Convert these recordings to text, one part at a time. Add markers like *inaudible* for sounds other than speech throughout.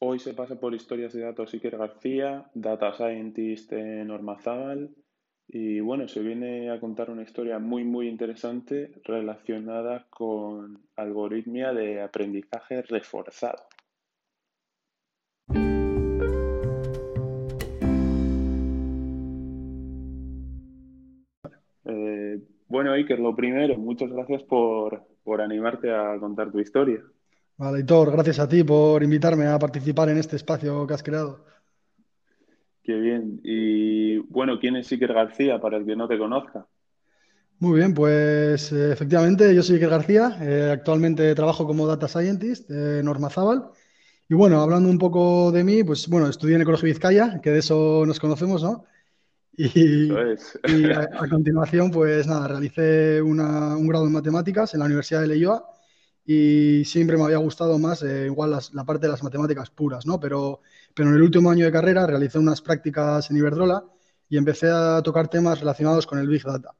Hoy se pasa por historias de datos Iker García, Data Scientist en Ormazábal. Y bueno, se viene a contar una historia muy, muy interesante relacionada con algoritmia de aprendizaje reforzado. Eh, bueno, Iker, lo primero, muchas gracias por, por animarte a contar tu historia. Vale, Hitor, gracias a ti por invitarme a participar en este espacio que has creado. Qué bien. Y bueno, ¿quién es Iker García para el que no te conozca? Muy bien, pues eh, efectivamente yo soy Iker García, eh, actualmente trabajo como Data Scientist en Ormazábal. Y bueno, hablando un poco de mí, pues bueno, estudié en el Colegio Vizcaya, que de eso nos conocemos, ¿no? Y, a, continuación, pues nada, realicé un grado en matemáticas en la Universidad de Leioa y siempre me había gustado más eh, igual la parte de las matemáticas puras, ¿no? Pero, pero en el último año de carrera realicé unas prácticas en Iberdrola y empecé a tocar temas relacionados con el Big Data.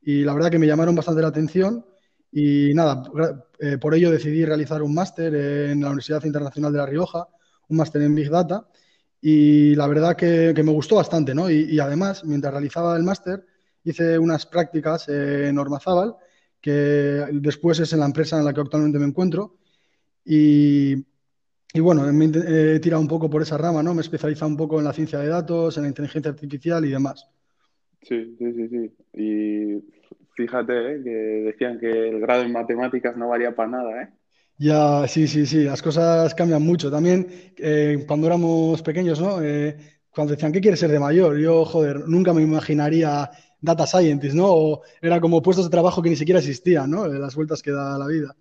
Y la verdad que me llamaron bastante la atención y nada, eh, por ello decidí realizar un máster en la Universidad Internacional de La Rioja, un máster en Big Data y la verdad que, me gustó bastante, ¿no? Y, y además, mientras realizaba el máster, hice unas prácticas en Ormazábal que después es en la empresa en la que actualmente me encuentro. Y, bueno, me he tirado un poco por esa rama, ¿no? Me he especializado un poco en la ciencia de datos, en la inteligencia artificial y demás. Sí, sí, sí, sí. Y fíjate ¿eh? que decían que el grado en matemáticas no valía para nada, ¿eh? Ya, sí, sí, sí, las cosas cambian mucho. También eh, cuando éramos pequeños, ¿no? Eh, cuando decían, ¿qué quieres ser de mayor? Yo, joder, nunca me imaginaría data scientist, ¿no? O era como puestos de trabajo que ni siquiera existían, ¿no? Las vueltas que da la vida.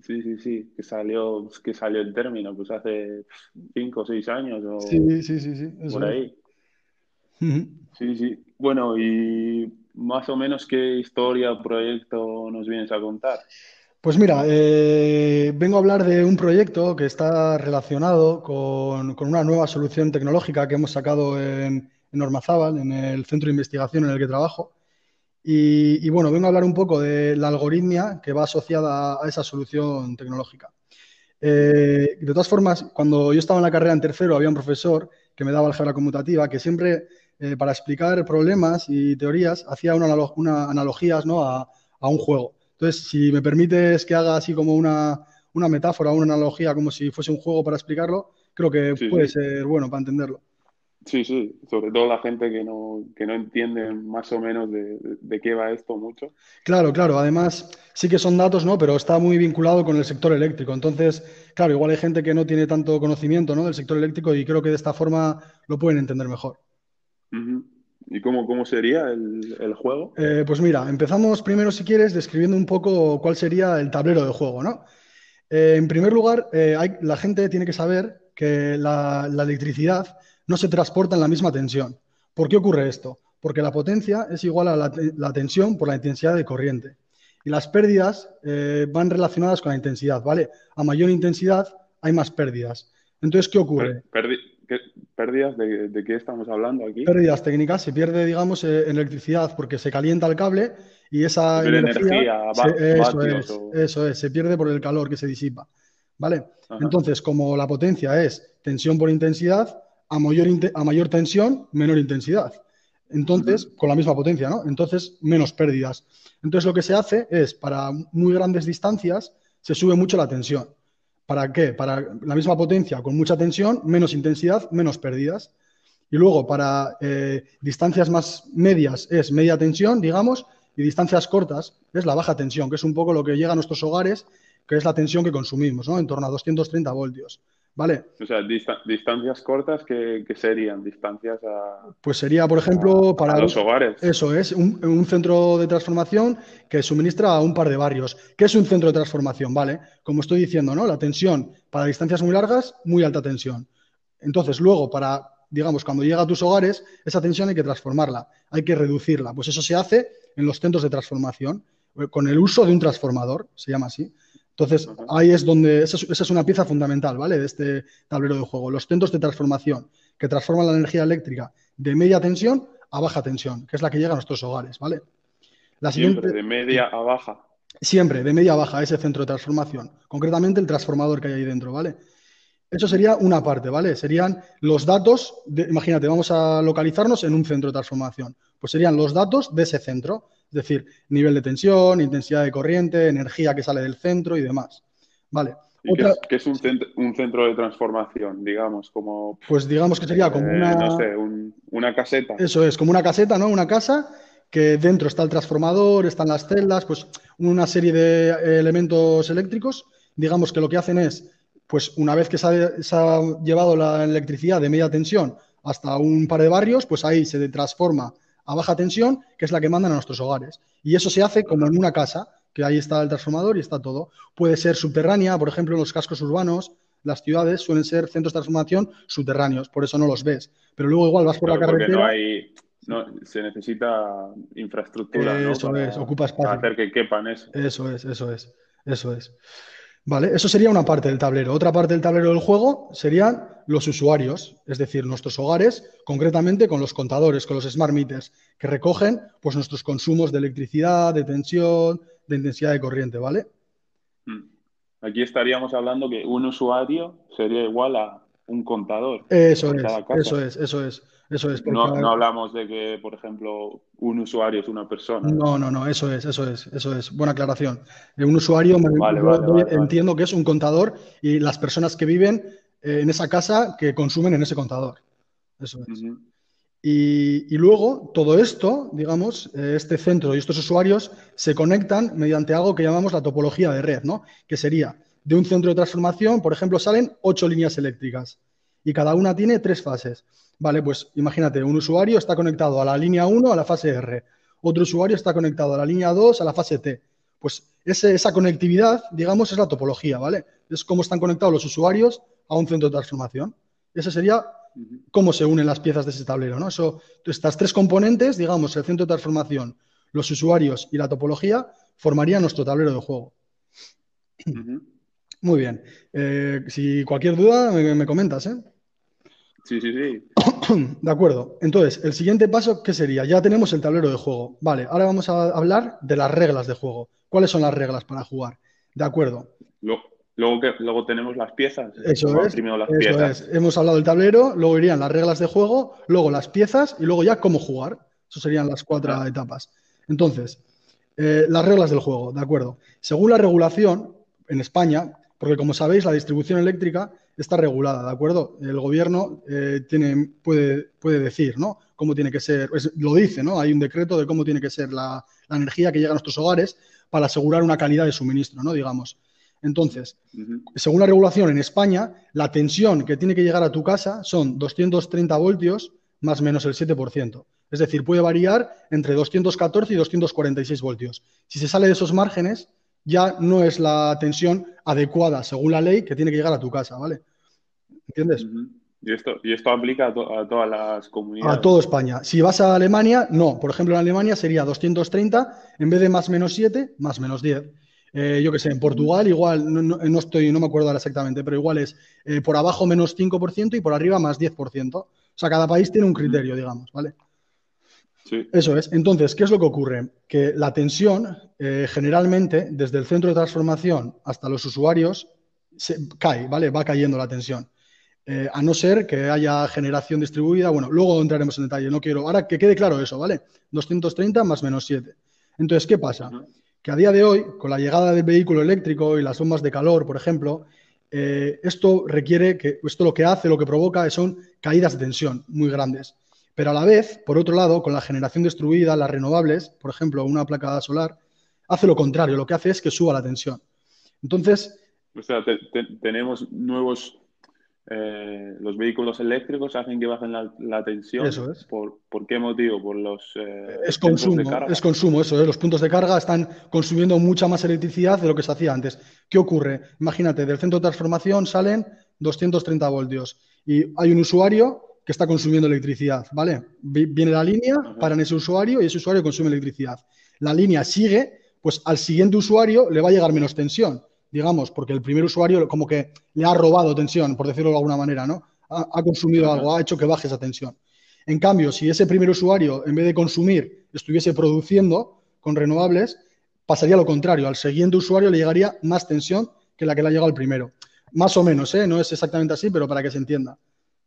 Sí, sí, sí, que salió, que salió el término, pues hace cinco o seis años o sí, sí, sí, sí, por ahí. Sí, sí. Bueno, y más o menos qué historia o proyecto nos vienes a contar. Pues mira, eh, vengo a hablar de un proyecto que está relacionado con, con, una nueva solución tecnológica que hemos sacado en, en Ormazábal, en el centro de investigación en el que trabajo. Y, bueno, vengo a hablar un poco de la algoritmia que va asociada a esa solución tecnológica. Eh, de todas formas, cuando yo estaba en la carrera en tercero, había un profesor que me daba álgebra conmutativa que siempre, eh, para explicar problemas y teorías, hacía una, analogías ¿no? a, un juego. Entonces, si me permites que haga así como una, metáfora, una analogía, como si fuese un juego para explicarlo, creo que puede ser bueno para entenderlo. Sí, sí, sobre todo la gente que no, que no entiende más o menos de, qué va esto mucho. Claro, claro, además sí que son datos, ¿no? Pero está muy vinculado con el sector eléctrico. Entonces, claro, igual hay gente que no tiene tanto conocimiento, ¿no? Del sector eléctrico y creo que de esta forma lo pueden entender mejor. ¿Y cómo, cómo sería el, juego? Eh, pues mira, empezamos primero, si quieres, describiendo un poco cuál sería el tablero de juego, ¿no? Eh, en primer lugar, eh, hay, la gente tiene que saber que la, la electricidad no se transporta en la misma tensión. ¿Por qué ocurre esto? Porque la potencia es igual a la, tensión por la intensidad de corriente. Y las pérdidas eh, van relacionadas con la intensidad, ¿vale? A mayor intensidad hay más pérdidas. Entonces, ¿qué ocurre? ¿Pérdidas de, qué estamos hablando aquí? Pérdidas técnicas. Se pierde, digamos, eh, electricidad porque se calienta el cable y esa energía, eso, es, eso es, se pierde por el calor que se disipa. ¿Vale? Entonces, como la potencia es tensión por intensidad, a mayor, a mayor tensión, menor intensidad. Entonces, con la misma potencia, ¿no? Entonces, menos pérdidas. Entonces, lo que se hace es, para muy grandes distancias, se sube mucho la tensión. ¿Para qué? Para la misma potencia, con mucha tensión, menos intensidad, menos pérdidas. Y luego, para eh, distancias más medias, es media tensión, digamos, y distancias cortas es la baja tensión, que es un poco lo que llega a nuestros hogares, que es la tensión que consumimos, ¿no? En torno a 230 voltios. ¿Vale? O sea, distancias cortas, ¿qué, serían? Distancias a. Pues sería, por ejemplo, para. los hogares. Eso es, un, centro de transformación que suministra a un par de barrios. ¿Qué es un centro de transformación? ¿Vale? Como estoy diciendo, ¿no? La tensión para distancias muy largas, muy alta tensión. Entonces, luego, para, digamos, cuando llega a tus hogares, esa tensión hay que transformarla, hay que reducirla. Pues eso se hace en los centros de transformación, eh, con el uso de un transformador, se llama así. Entonces, ahí es donde, esa es, una pieza fundamental, ¿vale? De este tablero de juego. Los centros de transformación que transforman la energía eléctrica de media tensión a baja tensión, que es la que llega a nuestros hogares, ¿vale? La Siempre de media a baja. Siempre, de media a baja, ese centro de transformación. Concretamente el transformador que hay ahí dentro, ¿vale? Eso sería una parte, ¿vale? Serían los datos, imagínate, vamos a localizarnos en un centro de transformación. Pues serían los datos de ese centro, es decir, nivel de tensión, intensidad de corriente, energía que sale del centro y demás. ¿Vale? qué, es, un, centro, de transformación, digamos? Como, pues digamos que sería como eh, una... No sé, una caseta. Eso es, como una caseta, ¿no? Una casa que dentro está el transformador, están las celdas, pues una serie de elementos eléctricos. Digamos que lo que hacen es pues una vez que se ha, llevado la electricidad de media tensión hasta un par de barrios, pues ahí se transforma a baja tensión, que es la que mandan a nuestros hogares. Y eso se hace como en una casa, que ahí está el transformador y está todo. Puede ser subterránea, por ejemplo, en los cascos urbanos, las ciudades suelen ser centros de transformación subterráneos, por eso no los ves. Pero luego igual vas por la carretera. No hay, no, se necesita infraestructura, eso es, ocupa espacio. Para hacer que quepan eso. Eso es, eso es, eso es. Vale, eso sería una parte del tablero. Otra parte del tablero del juego serían los usuarios, es decir, nuestros hogares, concretamente con los contadores, con los smart meters, que recogen pues, nuestros consumos de electricidad, de tensión, de intensidad de corriente, ¿vale? Hmm. Aquí estaríamos hablando que un usuario sería igual a un contador. Eso es, eso es, eso es. Eso es. No, no, hablamos de que, por ejemplo, un usuario es una persona. No, no, no, eso es, eso es, eso es. Buena aclaración. Un usuario, entiendo que es un contador y las personas que viven eh, en esa casa que consumen en ese contador. Eso es. y, luego, todo esto, digamos, eh, este centro y estos usuarios se conectan mediante algo que llamamos la topología de red, ¿no? Que sería de un centro de transformación, por ejemplo, salen ocho líneas eléctricas y cada una tiene tres fases. Vale, pues imagínate, un usuario está conectado a la línea 1 a la fase R, otro usuario está conectado a la línea 2 a la fase T. Pues esa conectividad, digamos, es la topología, ¿vale? Es cómo están conectados los usuarios a un centro de transformación. Ese sería cómo se unen las piezas de ese tablero, ¿no? Eso, estas tres componentes, digamos, el centro de transformación, los usuarios y la topología, formarían nuestro tablero de juego. Muy bien. Eh, si cualquier duda, me, me comentas, ¿eh? Sí, sí, sí. *coughs* De acuerdo. Entonces, el siguiente paso, ¿qué sería? Ya tenemos el tablero de juego. Vale, ahora vamos a hablar de las reglas de juego. ¿Cuáles son las reglas para jugar? De acuerdo. Luego, que, luego tenemos las piezas. Eso es. Hemos hablado del tablero, luego irían las reglas de juego, luego las piezas y luego ya cómo jugar. Eso serían las cuatro etapas. Entonces, eh, las reglas del juego, de acuerdo. Según la regulación, en España, porque como sabéis, la distribución eléctrica está regulada, ¿de acuerdo? El gobierno eh, tiene, puede, puede decir, ¿no? Cómo tiene que ser, lo dice, ¿no? Hay un decreto de cómo tiene que ser la, energía que llega a nuestros hogares para asegurar una calidad de suministro, ¿no? Digamos. Entonces, según la regulación en España, la tensión que tiene que llegar a tu casa son 230 voltios más menos el 7%. Es decir, puede variar entre 214 y 246 voltios. Si se sale de esos márgenes, ya no es la tensión adecuada según la ley que tiene que llegar a tu casa, ¿vale? ¿Entiendes? ¿Y esto, y esto aplica a, todas las comunidades? A toda España. Si vas a Alemania, no. Por ejemplo, en Alemania sería 230, en vez de más menos 7, más menos 10. Eh, yo qué sé, en Portugal igual, no, estoy, no me acuerdo ahora exactamente, pero igual es eh, por abajo menos 5% y por arriba más 10%. O sea, cada país tiene un criterio, digamos, ¿vale? Eso es. Entonces, ¿qué es lo que ocurre? Que la tensión, eh, generalmente, desde el centro de transformación hasta los usuarios, se cae, ¿vale? Va cayendo la tensión. Eh, a no ser que haya generación distribuida. Bueno, luego entraremos en detalle. No quiero. Ahora que quede claro eso, ¿vale? 230 más menos 7. Entonces, ¿qué pasa? Que a día de hoy, con la llegada del vehículo eléctrico y las bombas de calor, por ejemplo, eh, esto requiere que, esto lo que hace, lo que provoca son caídas de tensión muy grandes. Pero a la vez, por otro lado, con la generación distribuida, las renovables, por ejemplo, una placa solar, hace lo contrario, lo que hace es que suba la tensión. Entonces... O sea, tenemos nuevos... Eh, los vehículos eléctricos hacen que bajen la, tensión. Eso es. ¿Por, qué motivo? Por los... Eh, es consumo, es consumo, eso es. Los puntos de carga están consumiendo mucha más electricidad de lo que se hacía antes. ¿Qué ocurre? Imagínate, del centro de transformación salen 230 voltios y hay un usuario que está consumiendo electricidad, ¿vale? Viene la línea, para en ese usuario y ese usuario consume electricidad. La línea sigue, pues al siguiente usuario le va a llegar menos tensión, digamos, porque el primer usuario como que le ha robado tensión, por decirlo de alguna manera, ¿no? Ha, consumido algo, ha hecho que baje esa tensión. En cambio, si ese primer usuario, en vez de consumir, estuviese produciendo con renovables, pasaría lo contrario. Al siguiente usuario le llegaría más tensión que la que le ha llegado al primero. Más o menos, ¿eh? No es exactamente así, pero para que se entienda.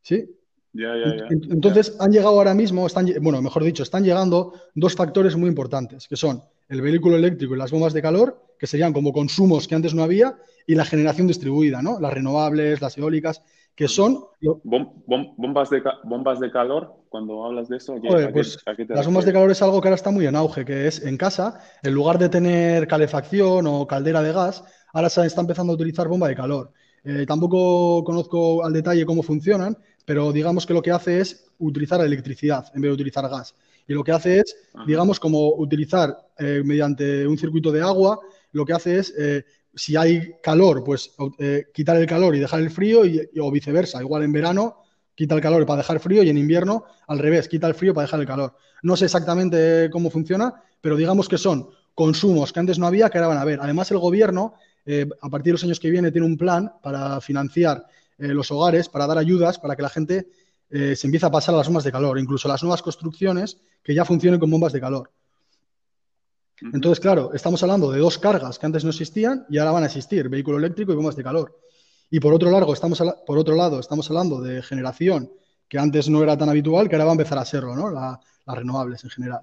¿Sí? Ya, ya, ya. Entonces, han llegado ahora mismo, están, bueno, mejor dicho, están llegando dos factores muy importantes, que son el vehículo eléctrico y las bombas de calor, que serían como consumos que antes no había, y la generación distribuida, ¿no? Las renovables, las eólicas, que son... bombas, de, bombas de calor, cuando hablas de eso, pues, las bombas de calor es algo que ahora está muy en auge, que es en casa, en lugar de tener calefacción o caldera de gas, ahora se está empezando a utilizar bomba de calor. Eh, tampoco conozco al detalle cómo funcionan, pero digamos que lo que hace es utilizar electricidad en vez de utilizar gas. Y lo que hace es, digamos, como utilizar eh, mediante un circuito de agua, lo que hace es, eh, si hay calor, pues eh, quitar el calor y dejar el frío, y, o viceversa. Igual en verano quita el calor para dejar frío y en invierno al revés, quita el frío para dejar el calor. No sé exactamente cómo funciona, pero digamos que son consumos que antes no había que ahora van a haber. Además, el gobierno, a partir de los años que viene, tiene un plan para financiar eh, los hogares para dar ayudas para que la gente eh, se empiece a pasar a las bombas de calor, incluso las nuevas construcciones que ya funcionen con bombas de calor. Entonces, claro, estamos hablando de dos cargas que antes no existían y ahora van a existir, vehículo eléctrico y bombas de calor. Y por otro, lado, estamos, por otro lado, estamos hablando de generación que antes no era tan habitual, que ahora va a empezar a serlo, ¿no? las renovables en general.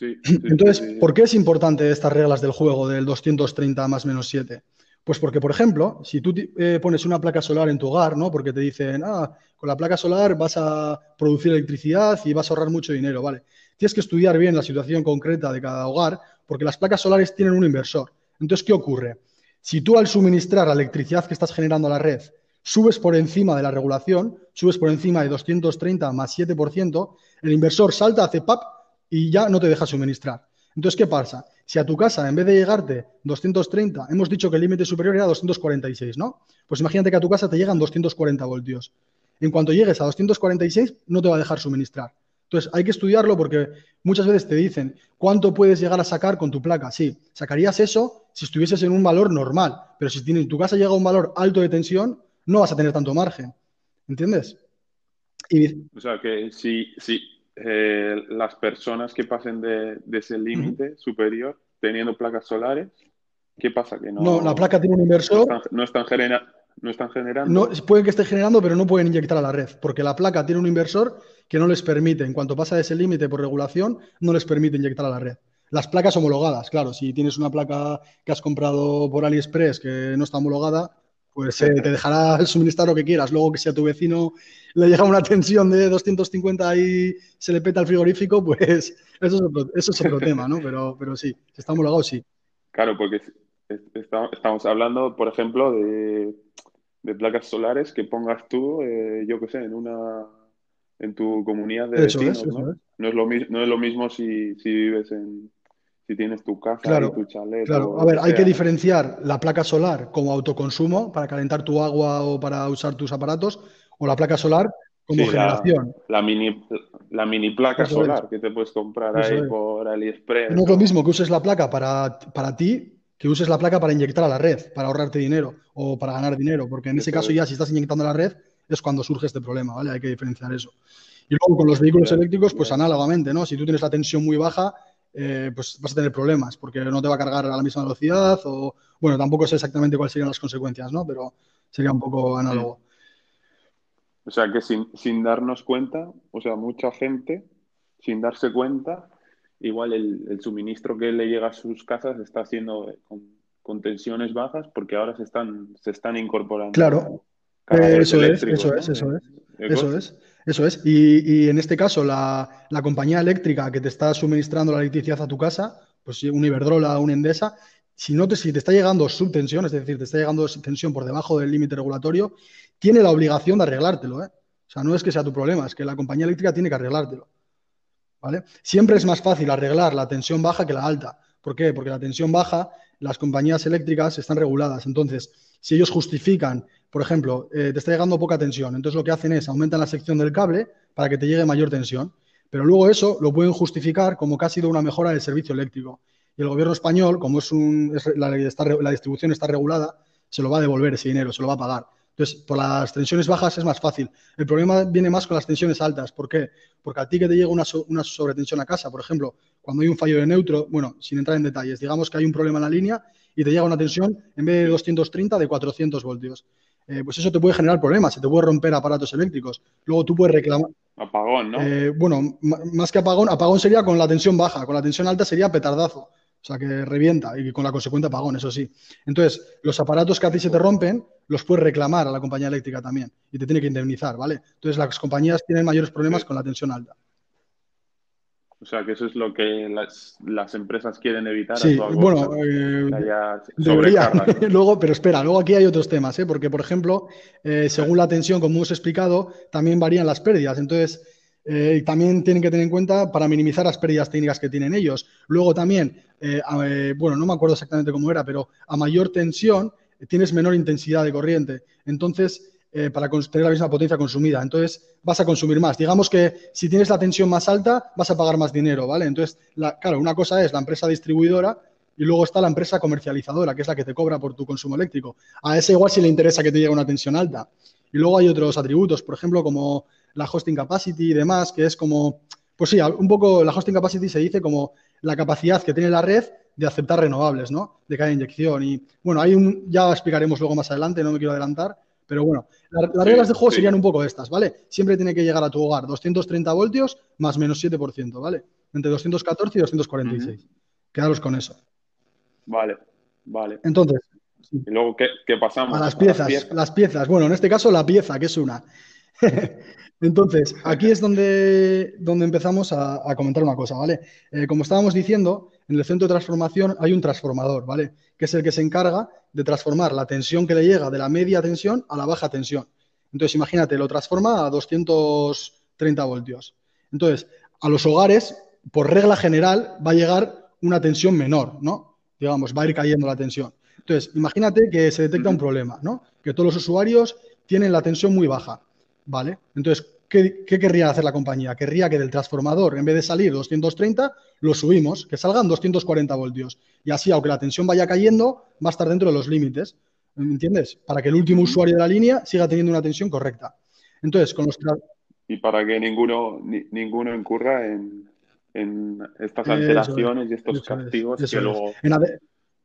Entonces, ¿por qué es importante estas reglas del juego del 230 más menos 7? Pues porque, por ejemplo, si tú eh, pones una placa solar en tu hogar, ¿no? Porque te dicen, ah, con la placa solar vas a producir electricidad y vas a ahorrar mucho dinero, ¿vale? Tienes que estudiar bien la situación concreta de cada hogar, porque las placas solares tienen un inversor. Entonces, ¿qué ocurre? Si tú al suministrar la electricidad que estás generando a la red subes por encima de la regulación, subes por encima de 230 más 7%, el inversor salta, hace PAP y ya no te deja suministrar. Entonces, ¿qué pasa? Si a tu casa, en vez de llegarte 230, hemos dicho que el límite superior era 246, ¿no? Pues imagínate que a tu casa te llegan 240 voltios. En cuanto llegues a 246, no te va a dejar suministrar. Entonces, hay que estudiarlo porque muchas veces te dicen cuánto puedes llegar a sacar con tu placa. Sí, sacarías eso si estuvieses en un valor normal, pero si tu casa llega un valor alto de tensión, no vas a tener tanto margen. ¿Entiendes? O sea, que si, si, eh, las personas que pasen de, ese límite superior teniendo placas solares, ¿qué pasa? Que no, la placa tiene un inversor. No están, no están, generando. No, pueden que esté generando, pero no pueden inyectar a la red, porque la placa tiene un inversor que no les permite, en cuanto pasa de ese límite por regulación, no les permite inyectar a la red. Las placas homologadas, claro, si tienes una placa que has comprado por AliExpress que no está homologada, pues eh, te dejará suministrar lo que quieras. Luego que si a tu vecino le llega una tensión de 250 y se le peta el frigorífico, pues *laughs* eso es otro, eso es otro tema, ¿no? Pero, pero sí, si está homologado, sí. Claro, porque estamos hablando, por ejemplo, de, placas solares que pongas tú, eh, yo qué sé, en una en tu comunidad de vecinos, ¿no? No, es lo, no es lo mismo si, si vives en, si tienes tu casa y tu chalet. Claro, a ver, hay que diferenciar la placa solar como autoconsumo para calentar tu agua o para usar tus aparatos, o la placa solar como generación. La, mini, la mini placa solar que te puedes comprar ahí por AliExpress. No es lo mismo que uses la placa para, para ti que uses la placa para inyectar a la red, para ahorrarte dinero o para ganar dinero, porque en ese caso ya si estás inyectando a la red es cuando surge este problema, ¿vale? Hay que diferenciar eso. Y luego con los vehículos eléctricos, pues análogamente, ¿no? Si tú tienes la tensión muy baja, eh, pues vas a tener problemas porque no te va a cargar a la misma velocidad o, bueno, tampoco sé exactamente cuáles serían las consecuencias, ¿no? Pero sería un poco análogo. O sea que sin, darnos cuenta, o sea, mucha gente, sin darse cuenta, igual el, suministro que le llega a sus casas está haciendo con, tensiones bajas porque ahora se están, se están incorporando. Claro, eso es, eso es, eso es, eso es. Eso es. Y, en este caso, la, compañía eléctrica que te está suministrando la electricidad a tu casa, pues un Iberdrola, un Endesa, si, no te, si te está llegando subtensión, es decir, te está llegando tensión por debajo del límite regulatorio, tiene la obligación de arreglártelo. ¿eh? O sea, no es que sea tu problema, es que la compañía eléctrica tiene que arreglártelo. ¿Vale? Siempre es más fácil arreglar la tensión baja que la alta. ¿Por qué? Porque la tensión baja, las compañías eléctricas están reguladas. Entonces, si ellos justifican por ejemplo, eh, te está llegando poca tensión, entonces lo que hacen es aumentan la sección del cable para que te llegue mayor tensión, pero luego eso lo pueden justificar como que ha sido una mejora del servicio eléctrico. Y el gobierno español, como es, un, la, distribución está regulada, se lo va a devolver ese dinero, se lo va a pagar. Entonces, por las tensiones bajas es más fácil. El problema viene más con las tensiones altas. ¿Por qué? Porque a ti que te llega una, una, sobretensión a casa, por ejemplo, cuando hay un fallo de neutro, bueno, sin entrar en detalles, digamos que hay un problema en la línea y te llega una tensión en vez de 230 de 400 voltios. Eh, pues eso te puede generar problemas, se te puede romper aparatos eléctricos. Luego tú puedes reclamar. Apagón, ¿no? Eh, bueno, más que apagón, apagón sería con la tensión baja, con la tensión alta sería petardazo. O sea, que revienta y con la consecuente apagón, eso sí. Entonces, los aparatos que a ti se te rompen, los puedes reclamar a la compañía eléctrica también y te tiene que indemnizar, ¿vale? Entonces, las compañías tienen mayores problemas con la tensión alta. O sea, que eso es lo que las, empresas quieren evitar. Sí, bueno, eh, *laughs* luego, pero espera, luego aquí hay otros temas, ¿eh? porque, por ejemplo, eh, según la tensión, como hemos explicado, también varían las pérdidas. Entonces, eh, también tienen que tener en cuenta para minimizar las pérdidas técnicas que tienen ellos. Luego también, eh, eh, bueno, no me acuerdo exactamente cómo era, pero a mayor tensión tienes menor intensidad de corriente. Entonces, para tener la misma potencia consumida. Entonces, vas a consumir más. Digamos que si tienes la tensión más alta, vas a pagar más dinero, ¿vale? Entonces, claro, una cosa es la empresa distribuidora y luego está la empresa comercializadora, que es la que te cobra por tu consumo eléctrico. A ese igual si le interesa que te llegue una tensión alta. Y luego hay otros atributos, por ejemplo, como la hosting capacity y demás, que es como, pues sí, un poco la hosting capacity se dice como la capacidad que tiene la red de aceptar renovables, ¿no? De cada inyección. Y bueno, hay un, ya explicaremos luego más adelante, no me quiero adelantar, pero bueno, las reglas de juego serían un poco estas, ¿vale? Siempre tiene que llegar a tu hogar 230 voltios más menos 7%, ¿vale? Entre 214 y 246. Quedaros con eso. Vale, vale. Entonces. ¿Y luego qué, pasamos? A las piezas, las piezas. Bueno, en este caso la pieza, que es una. *laughs* Entonces, aquí es donde, donde empezamos a, comentar una cosa, ¿vale? Eh, como estábamos diciendo, en el centro de transformación hay un transformador, ¿vale? Que es el que se encarga de transformar la tensión que le llega de la media tensión a la baja tensión. Entonces, imagínate, lo transforma a 230 voltios. Entonces, a los hogares, por regla general, va a llegar una tensión menor, ¿no? Digamos, va a ir cayendo la tensión. Entonces, imagínate que se detecta un problema, ¿no? Que todos los usuarios tienen la tensión muy baja. ¿vale? Entonces, ¿qué, querría hacer la compañía? Querría que del transformador, en vez de salir 230, lo subimos, que salgan 240 voltios. Y así, aunque la tensión vaya cayendo, va a estar dentro de los límites. ¿Me entiendes? Para que el último usuario de la línea siga teniendo una tensión correcta. Entonces, con los... Y para que ninguno, ninguno incurra en, estas alteraciones y estos castigos que luego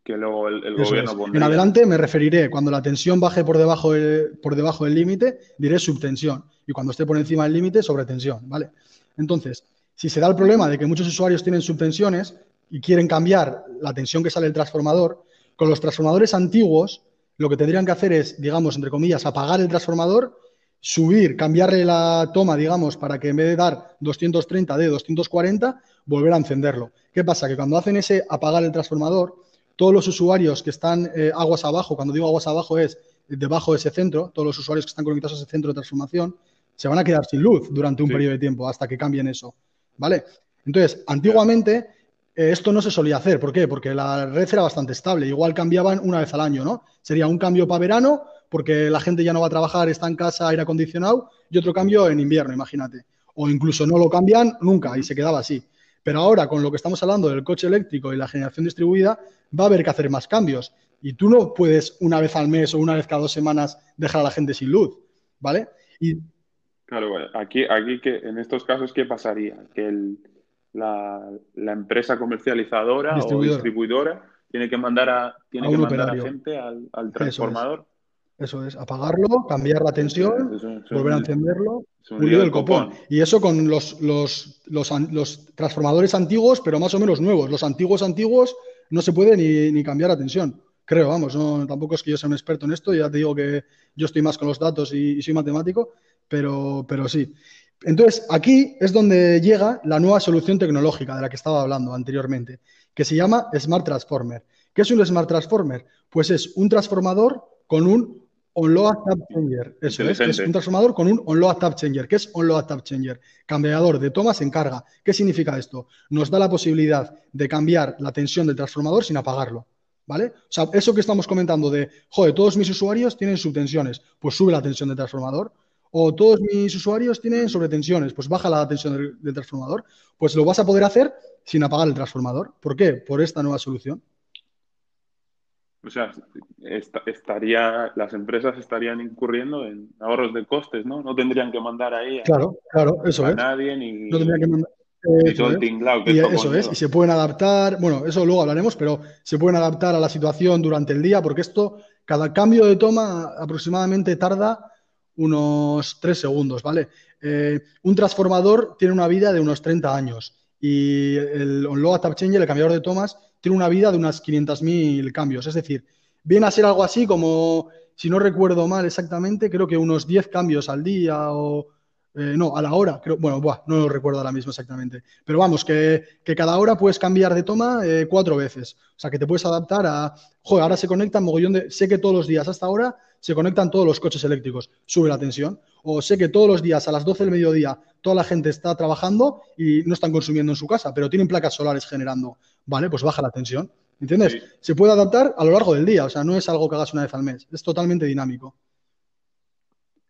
que luego el, gobierno En adelante me referiré, cuando la tensión baje por debajo, por debajo del límite, diré subtensión. Y cuando esté por encima del límite, sobretensión, ¿vale? Entonces, si se da el problema de que muchos usuarios tienen subtensiones y quieren cambiar la tensión que sale del transformador, con los transformadores antiguos, lo que tendrían que hacer es, digamos, entre comillas, apagar el transformador, subir, cambiarle la toma, digamos, para que en vez de dar 230 de 240, volver a encenderlo. ¿Qué pasa? Que cuando hacen ese apagar el transformador, todos los usuarios que están eh, aguas abajo, cuando digo aguas abajo es debajo de ese centro, todos los usuarios que están conectados a ese centro de transformación, se van a quedar sin luz durante un periodo de tiempo hasta que cambien eso. ¿Vale? Entonces, antiguamente eh, esto no se solía hacer. ¿Por qué? Porque la red era bastante estable. Igual cambiaban una vez al año, ¿no? Sería un cambio para verano, porque la gente ya no va a trabajar, está en casa, aire acondicionado, y otro cambio en invierno, imagínate. O incluso no lo cambian nunca y se quedaba así. Pero ahora, con lo que estamos hablando del coche eléctrico y la generación distribuida, va a haber que hacer más cambios. Y tú no puedes una vez al mes o una vez cada dos semanas dejar a la gente sin luz, ¿vale? Y... Claro, aquí, aquí que en estos casos, ¿qué pasaría? Que la, empresa comercializadora o distribuidora tiene que mandar a, tiene que mandar a gente al, transformador. Eso es, apagarlo, cambiar la tensión, volver a encenderlo, un del copón. Y eso con los, los, los, transformadores antiguos, pero más o menos nuevos. Los antiguos antiguos no se puede ni, ni cambiar la tensión. Creo, vamos, no, tampoco es que yo sea un experto en esto, ya te digo que yo estoy más con los datos y, soy matemático, pero, pero sí. Entonces, aquí es donde llega la nueva solución tecnológica de la que estaba hablando anteriormente, que se llama Smart Transformer. ¿Qué es un Smart Transformer? Pues es un transformador con un on-load tap changer. Eso es, es, un transformador con un on-load tap changer. ¿Qué es on-load tap changer? Cambiador de tomas en carga. ¿Qué significa esto? Nos da la posibilidad de cambiar la tensión del transformador sin apagarlo. ¿Vale? O sea, eso que estamos comentando de, joder, todos mis usuarios tienen subtensiones, pues sube la tensión del transformador. O todos mis usuarios tienen sobretensiones, pues baja la tensión del transformador. Pues lo vas a poder hacer sin apagar el transformador. ¿Por qué? Por esta nueva solución. O sea, estaría, las empresas estarían incurriendo en ahorros de costes, ¿no? No tendrían que mandar ahí a, claro, claro, eso nadie ni. No tendrían que mandar. eso es, y se pueden adaptar, bueno, eso luego hablaremos, pero se pueden adaptar a la situación durante el día, porque esto, cada cambio de toma aproximadamente tarda unos 3 segundos, ¿vale? Eh, un transformador tiene una vida de unos 30 años y el on-load tap changer, el cambiador de tomas, una vida de unas 500.000 cambios. Es decir, viene a ser algo así como, si no recuerdo mal exactamente, creo que unos 10 cambios al día o eh, no, a la hora, creo, bueno, no lo recuerdo ahora mismo exactamente. Pero vamos, que, cada hora puedes cambiar de toma eh, cuatro veces. O sea, que te puedes adaptar a, joder, ahora se conectan mogollón de, sé que todos los días hasta ahora se conectan todos los coches eléctricos, sube la tensión. O sé que todos los días a las 12 del mediodía toda la gente está trabajando y no están consumiendo en su casa, pero tienen placas solares generando. Vale, pues baja la tensión. ¿Entiendes? Se puede adaptar a lo largo del día, o sea, no es algo que hagas una vez al mes, es totalmente dinámico.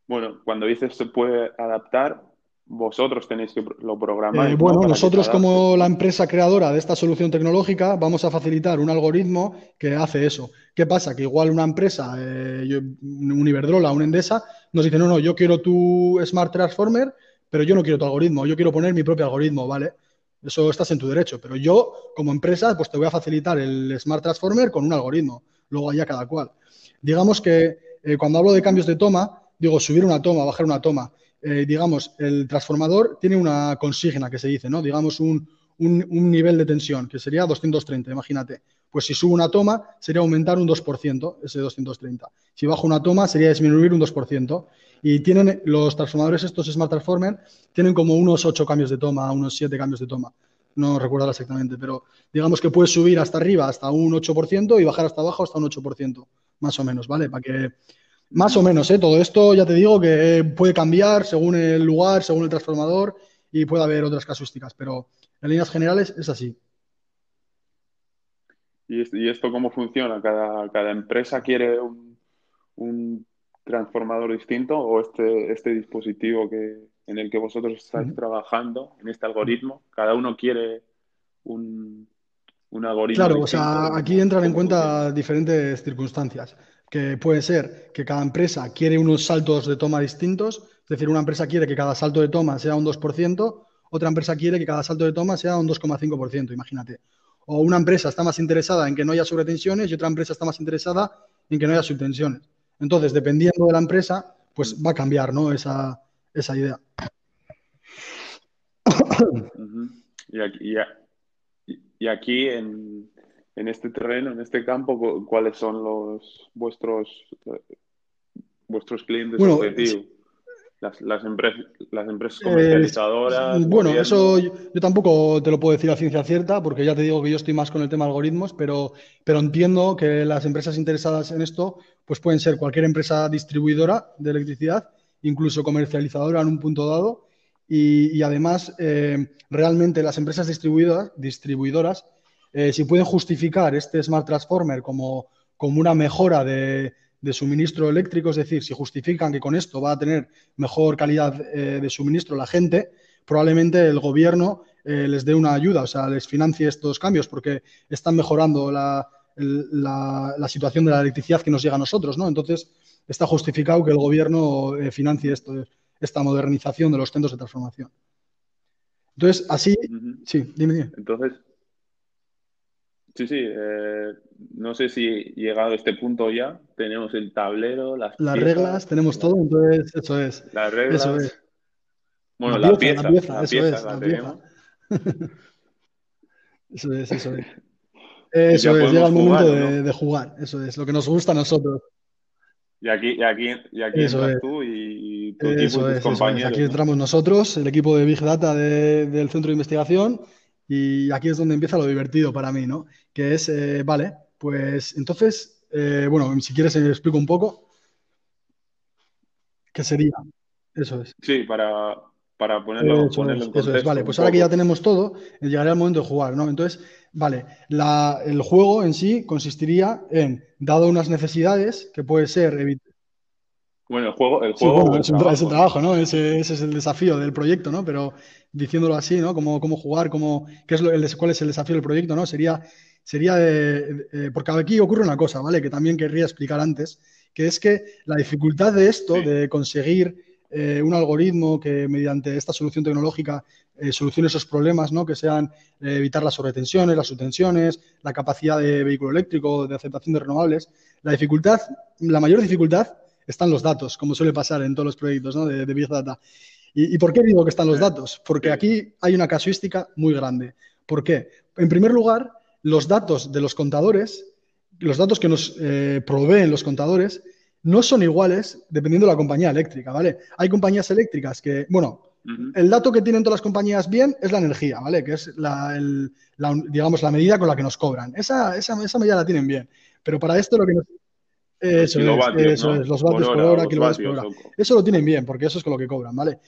Bueno, cuando dices se puede adaptar, vosotros tenéis que lo programar. Eh, bueno, nosotros como la empresa creadora de esta solución tecnológica vamos a facilitar un algoritmo que hace eso. ¿Qué pasa? Que igual una empresa, eh, un Iberdrola, una Endesa, nos dice, no, no, yo quiero tu Smart Transformer, pero yo no quiero tu algoritmo, yo quiero poner mi propio algoritmo, ¿vale? Eso estás en tu derecho, pero yo como empresa pues te voy a facilitar el Smart Transformer con un algoritmo, luego allá cada cual. Digamos que eh, cuando hablo de cambios de toma, digo, subir una toma, bajar una toma. Eh, digamos, el transformador tiene una consigna que se dice, ¿no? Digamos, un, nivel de tensión, que sería 230, imagínate. Pues si subo una toma, sería aumentar un 2%, ese 230. Si bajo una toma, sería disminuir un 2%. Y tienen los transformadores, estos Smart Transformer, tienen como unos 8 cambios de toma, unos 7 cambios de toma. No recuerdo exactamente, pero digamos que puedes subir hasta arriba hasta un 8% y bajar hasta abajo hasta un 8%, más o menos, ¿vale? Para que más o menos, ¿eh? Todo esto ya te digo que puede cambiar según el lugar, según el transformador y puede haber otras casuísticas, pero en líneas generales es así. ¿Y esto cómo funciona? ¿Cada, empresa quiere un, transformador distinto o este, este dispositivo que, en el que vosotros estáis trabajando, en este algoritmo, cada uno quiere un, un algoritmo? Claro, o sea, aquí entran en cuenta diferentes circunstancias puede ser que cada empresa quiere unos saltos de toma distintos, es decir, una empresa quiere que cada salto de toma sea un 2%, otra empresa quiere que cada salto de toma sea un 2,5%, imagínate. O una empresa está más interesada en que no haya sobretensiones y otra empresa está más interesada en que no haya subtensiones. Entonces, dependiendo de la empresa, pues va a cambiar ¿no? esa, idea. *coughs* y aquí en, en este terreno, en este campo, cuáles son los vuestros eh, vuestros clientes objetivos. Las, las, las empresas comercializadoras. bueno, eso yo, tampoco te lo puedo decir a ciencia cierta, porque ya te digo que yo estoy más con el tema algoritmos, pero, pero entiendo que las empresas interesadas en esto pues pueden ser cualquier empresa distribuidora de electricidad, incluso comercializadora en un punto dado, y, además eh, realmente las empresas distribuidoras, distribuidoras eh, si pueden justificar este Smart Transformer como, como una mejora de, suministro eléctrico, es decir, si justifican que con esto va a tener mejor calidad eh, de suministro la gente, probablemente el gobierno eh, les dé una ayuda, o sea, les financie estos cambios porque están mejorando la, situación de la electricidad que nos llega a nosotros, ¿no? Entonces, está justificado que el gobierno financie esto, esta modernización de los centros de transformación. Entonces, así, sí, dime, dime. Entonces, Sí, sí, eh, no sé si llegado a este punto ya, tenemos el tablero, las, las reglas, tenemos todo, entonces eso es. Las reglas. Eso es. Bueno, la, pieza, la pieza, eso es, la, tenemos. *laughs* eso es, eso es. *laughs* Eso es, llega el momento de, jugar, eso es, lo que nos gusta a nosotros. Y aquí, y aquí, y aquí entras tú y, tu equipo y tus compañeros. Aquí entramos nosotros, el equipo de Big Data del Centro de Investigación, y aquí es donde empieza lo divertido para mí, ¿no? Que es, eh, vale, pues entonces, eh, bueno, si quieres eh, explico un poco. ¿Qué sería? Eso es. Sí, para, ponerlo, en contexto. Eso es, vale, pues ahora que ya tenemos todo, llegará el momento de jugar, ¿no? Entonces, vale, el juego en sí consistiría en, dado unas necesidades, que puede ser bueno, el juego, el juego es, el trabajo, ¿no? Ese, es el desafío del proyecto, ¿no? Pero diciéndolo así, ¿no? Cómo, cómo jugar, cómo, qué es lo, el, cuál es el desafío del proyecto, ¿no? Sería, sería de, porque aquí ocurre una cosa, ¿vale? Que también querría explicar antes, que es que la dificultad de esto, de conseguir eh, un algoritmo que mediante esta solución tecnológica eh, solucione esos problemas, ¿no? Que sean eh, evitar las sobretensiones, las subtensiones, la capacidad de vehículo eléctrico, de aceptación de renovables. La dificultad, la mayor dificultad están los datos, como suele pasar en todos los proyectos ¿no? de, Big Data. ¿Y, por qué digo que están los datos? Porque aquí hay una casuística muy grande. ¿Por qué? En primer lugar, los datos de los contadores, los datos que nos eh, proveen los contadores, no son iguales dependiendo de la compañía eléctrica, ¿vale? Hay compañías eléctricas que, bueno, el dato que tienen todas las compañías bien es la energía, ¿vale? Que es la, digamos, la medida con la que nos cobran. Esa, esa, esa medida la tienen bien. Pero para esto lo que nos, eso, es, eso es, los vatios por hora, kilovatios por hora. Eso lo tienen bien, porque eso es con lo que cobran, ¿vale?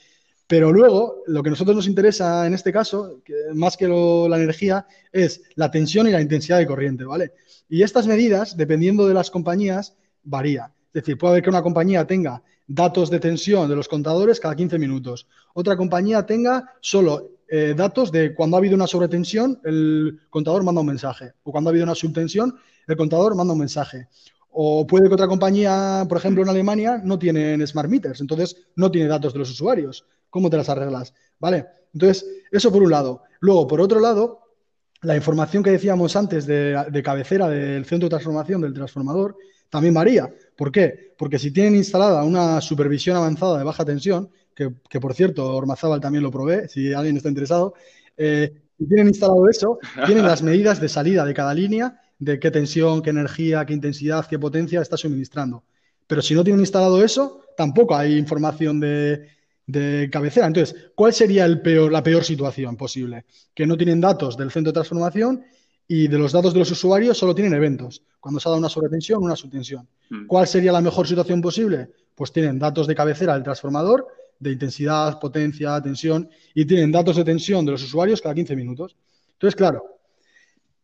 Pero luego, lo que a nosotros nos interesa en este caso, más que la energía, es la tensión y la intensidad de corriente, ¿vale? Y estas medidas, dependiendo de las compañías, varía. Es decir, puede haber que una compañía tenga datos de tensión de los contadores cada 15 minutos. Otra compañía tenga solo eh, datos de cuando ha habido una sobretensión, el contador manda un mensaje. O cuando ha habido una subtensión, el contador manda un mensaje. O puede que otra compañía, por ejemplo en Alemania, no tienen smart meters, entonces no tiene datos de los usuarios. ¿Cómo te las arreglas? ¿Vale? Entonces, eso por un lado. Luego, por otro lado, la información que decíamos antes de, cabecera del centro de transformación del transformador también varía. ¿Por qué? Porque si tienen instalada una supervisión avanzada de baja tensión, que, por cierto, Ormazábal también lo probé, si alguien está interesado, eh, si tienen instalado eso, tienen las *laughs* medidas de salida de cada línea de qué tensión, qué energía, qué intensidad, qué potencia está suministrando. Pero si no tienen instalado eso, tampoco hay información de, cabecera. Entonces, ¿cuál sería el peor, la peor situación posible? Que no tienen datos del centro de transformación y de los datos de los usuarios solo tienen eventos, cuando se ha dado una sobretensión, una subtensión. Hmm. ¿Cuál sería la mejor situación posible? Pues tienen datos de cabecera del transformador, de intensidad, potencia, tensión, y tienen datos de tensión de los usuarios cada 15 minutos. Entonces, claro,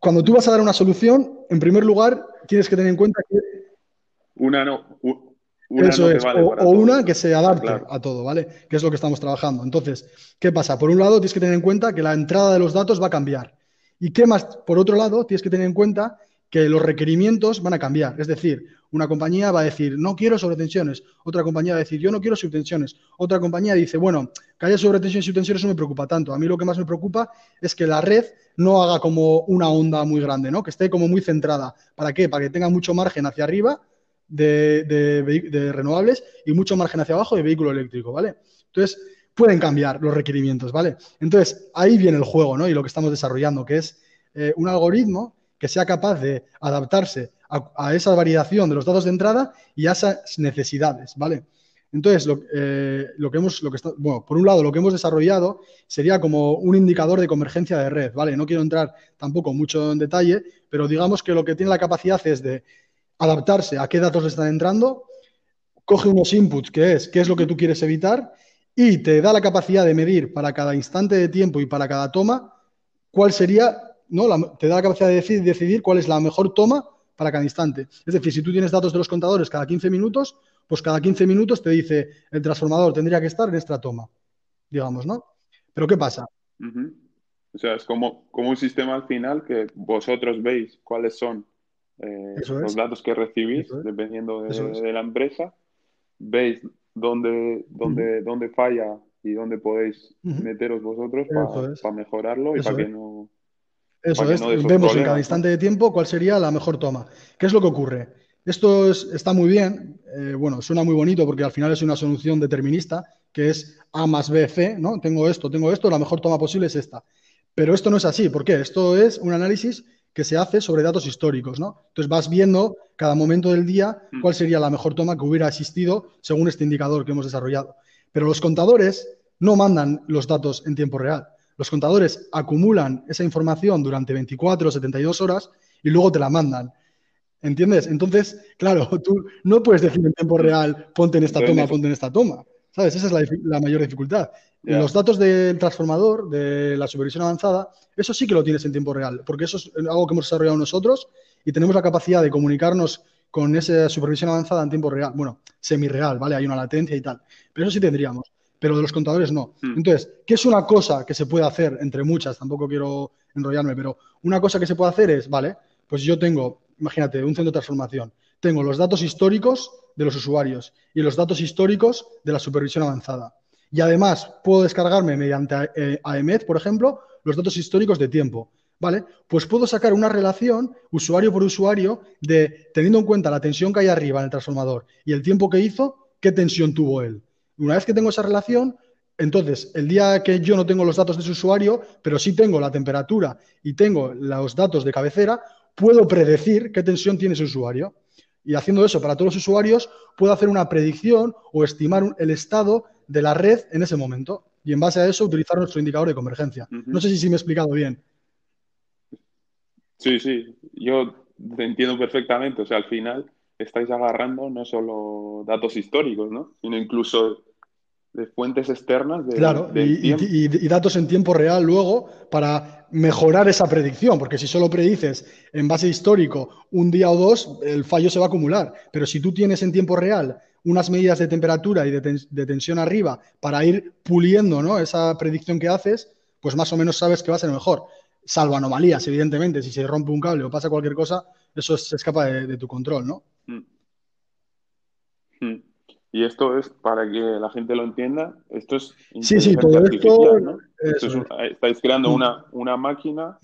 cuando tú vas a dar una solución, en primer lugar, tienes que tener en cuenta que... Una no. eso es, o, una que se adapte a todo, ¿vale? Que es lo que estamos trabajando. Entonces, ¿qué pasa? Por un lado, tienes que tener en cuenta que la entrada de los datos va a cambiar. ¿Y qué más? Por otro lado, tienes que tener en cuenta que los requerimientos van a cambiar. Es decir, una compañía va a decir, no quiero sobretensiones. Otra compañía va a decir, yo no quiero subtensiones. Otra compañía dice, bueno, que haya sobretensiones y subtensiones no me preocupa tanto. A mí lo que más me preocupa es que la red no haga como una onda muy grande, ¿no? Que esté como muy centrada. ¿Para qué? Para que tenga mucho margen hacia arriba de, de renovables y mucho margen hacia abajo de vehículo eléctrico, ¿vale? Entonces, pueden cambiar los requerimientos, ¿vale? Entonces, ahí viene el juego, ¿no? Y lo que estamos desarrollando, que es eh, un algoritmo que sea capaz de adaptarse a, esa variación de los datos de entrada y a esas necesidades, ¿vale? Entonces, lo, eh, que hemos, lo que está, bueno, por un lado, lo que hemos desarrollado sería como un indicador de convergencia de red, ¿vale? No quiero entrar tampoco mucho en detalle, pero digamos que lo que tiene la capacidad es de adaptarse a qué datos están entrando, coge unos inputs, que es qué es lo que tú quieres evitar, y te da la capacidad de medir para cada instante de tiempo y para cada toma cuál sería, ¿no? te da la capacidad de decidir cuál es la mejor toma para cada instante. Es decir, si tú tienes datos de los contadores cada 15 minutos, pues cada 15 minutos te dice el transformador tendría que estar en esta toma, digamos, ¿no? Pero ¿qué pasa? O sea, es como, como un sistema al final que vosotros veis cuáles son eh, los datos que recibís, dependiendo de, la empresa, veis dónde, dónde, dónde falla y dónde podéis meteros vosotros para mejorarlo y para que no... Eso es, vemos en cada instante de tiempo cuál sería la mejor toma. ¿Qué es lo que ocurre? Esto está muy bien, eh, bueno, suena muy bonito porque al final es una solución determinista, que es A más B, C, ¿no? Tengo esto, tengo esto, la mejor toma posible es esta. Pero esto no es así, ¿por qué? Esto es un análisis que se hace sobre datos históricos, ¿no? Entonces vas viendo cada momento del día mm. cuál sería la mejor toma que hubiera existido según este indicador que hemos desarrollado. Pero los contadores no mandan los datos en tiempo real. Los contadores acumulan esa información durante 24 o 72 horas y luego te la mandan. ¿Entiendes? Entonces, claro, *laughs* tú no puedes decir en tiempo real, ponte en esta toma, ponte en esta toma. ¿Sabes? Esa es la, mayor dificultad. Los datos del transformador, de la supervisión avanzada, eso sí que lo tienes en tiempo real, porque eso es algo que hemos desarrollado nosotros y tenemos la capacidad de comunicarnos con esa supervisión avanzada en tiempo real. Bueno, semi-real, ¿vale? Hay una latencia y tal. Pero eso sí tendríamos. Pero de los contadores no. Hmm. Entonces, ¿qué es una cosa que se puede hacer entre muchas? Tampoco quiero enrollarme, pero una cosa que se puede hacer es, ¿vale? Pues yo tengo, imagínate, un centro de transformación. Tengo los datos históricos de los usuarios y los datos históricos de la supervisión avanzada. Y además puedo descargarme mediante eh, AEMET, por ejemplo, los datos históricos de tiempo. ¿Vale? Pues puedo sacar una relación usuario por usuario de, teniendo en cuenta la tensión que hay arriba en el transformador y el tiempo que hizo, qué tensión tuvo él. Una vez que tengo esa relación, entonces, el día que yo no tengo los datos de ese usuario, pero sí tengo la temperatura y tengo los datos de cabecera, puedo predecir qué tensión tiene ese usuario. Y haciendo eso para todos los usuarios, puedo hacer una predicción o estimar el estado de la red en ese momento. Y en base a eso, utilizar nuestro indicador de convergencia. No sé si, me he explicado bien. Sí, sí, yo te entiendo perfectamente. O sea, al final estáis agarrando no solo datos históricos, ¿no? sino incluso de fuentes externas. De, claro, y, datos en tiempo real luego para mejorar esa predicción, porque si solo predices en base histórico un día o dos, el fallo se va a acumular. Pero si tú tienes en tiempo real unas medidas de temperatura y de, tensión arriba para ir puliendo ¿no? esa predicción que haces, pues más o menos sabes que va a ser mejor. Salvo anomalías, evidentemente, si se rompe un cable o pasa cualquier cosa, eso se escapa de, tu control, ¿no? Mm. Mm. Y esto es, para que la gente lo entienda, esto es sí, sí, todo esto, ¿no? estáis creando una, una máquina,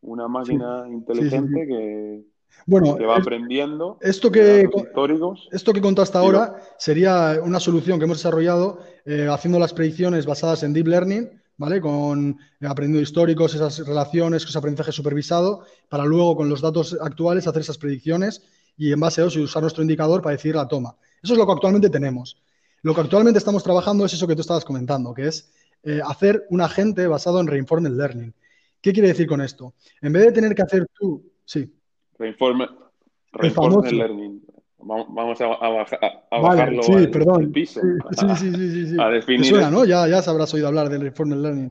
una máquina inteligente que, bueno, que va aprendiendo esto que, históricos. Esto que contaste ahora sería una solución que hemos desarrollado eh, haciendo las predicciones basadas en Deep Learning, ¿vale? Con eh, aprendiendo históricos, esas relaciones, ese aprendizaje supervisado, para luego con los datos actuales hacer esas predicciones y en base a eso usar nuestro indicador para decidir la toma. Eso es lo que actualmente tenemos. Lo que actualmente estamos trabajando es eso que tú estabas comentando, que es eh, hacer un agente basado en Reinforced Learning. ¿Qué quiere decir con esto? En vez de tener que hacer tú, sí. Reinforced, Learning. Vamos a, bajarlo sí, perdón. piso. Sí, sí, sí, sí, A definir. Suena, ¿no? Ya, ya sabrás oído hablar del Reinforced Learning.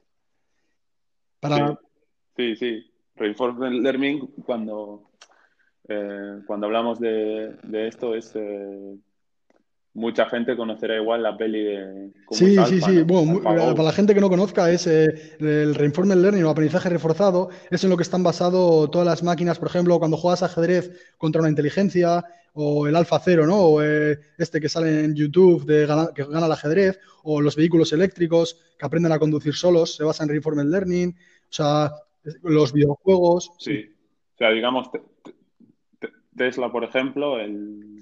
Sí, sí, Reinforced Learning, cuando, eh, cuando hablamos de, esto, es eh, mucha gente conocerá igual la peli de... Sí, sí, sí. Bueno, para la gente que no conozca, es eh, el Reinforcement Learning o aprendizaje reforzado, es en lo que están basados todas las máquinas, por ejemplo, cuando juegas ajedrez contra una inteligencia o el Alfa Cero, ¿no? O eh, este que sale en YouTube de que gana el ajedrez, o los vehículos eléctricos que aprenden a conducir solos, se basa en Reinforcement Learning, o sea, los videojuegos. Sí, o sea, digamos, Tesla, por ejemplo, el,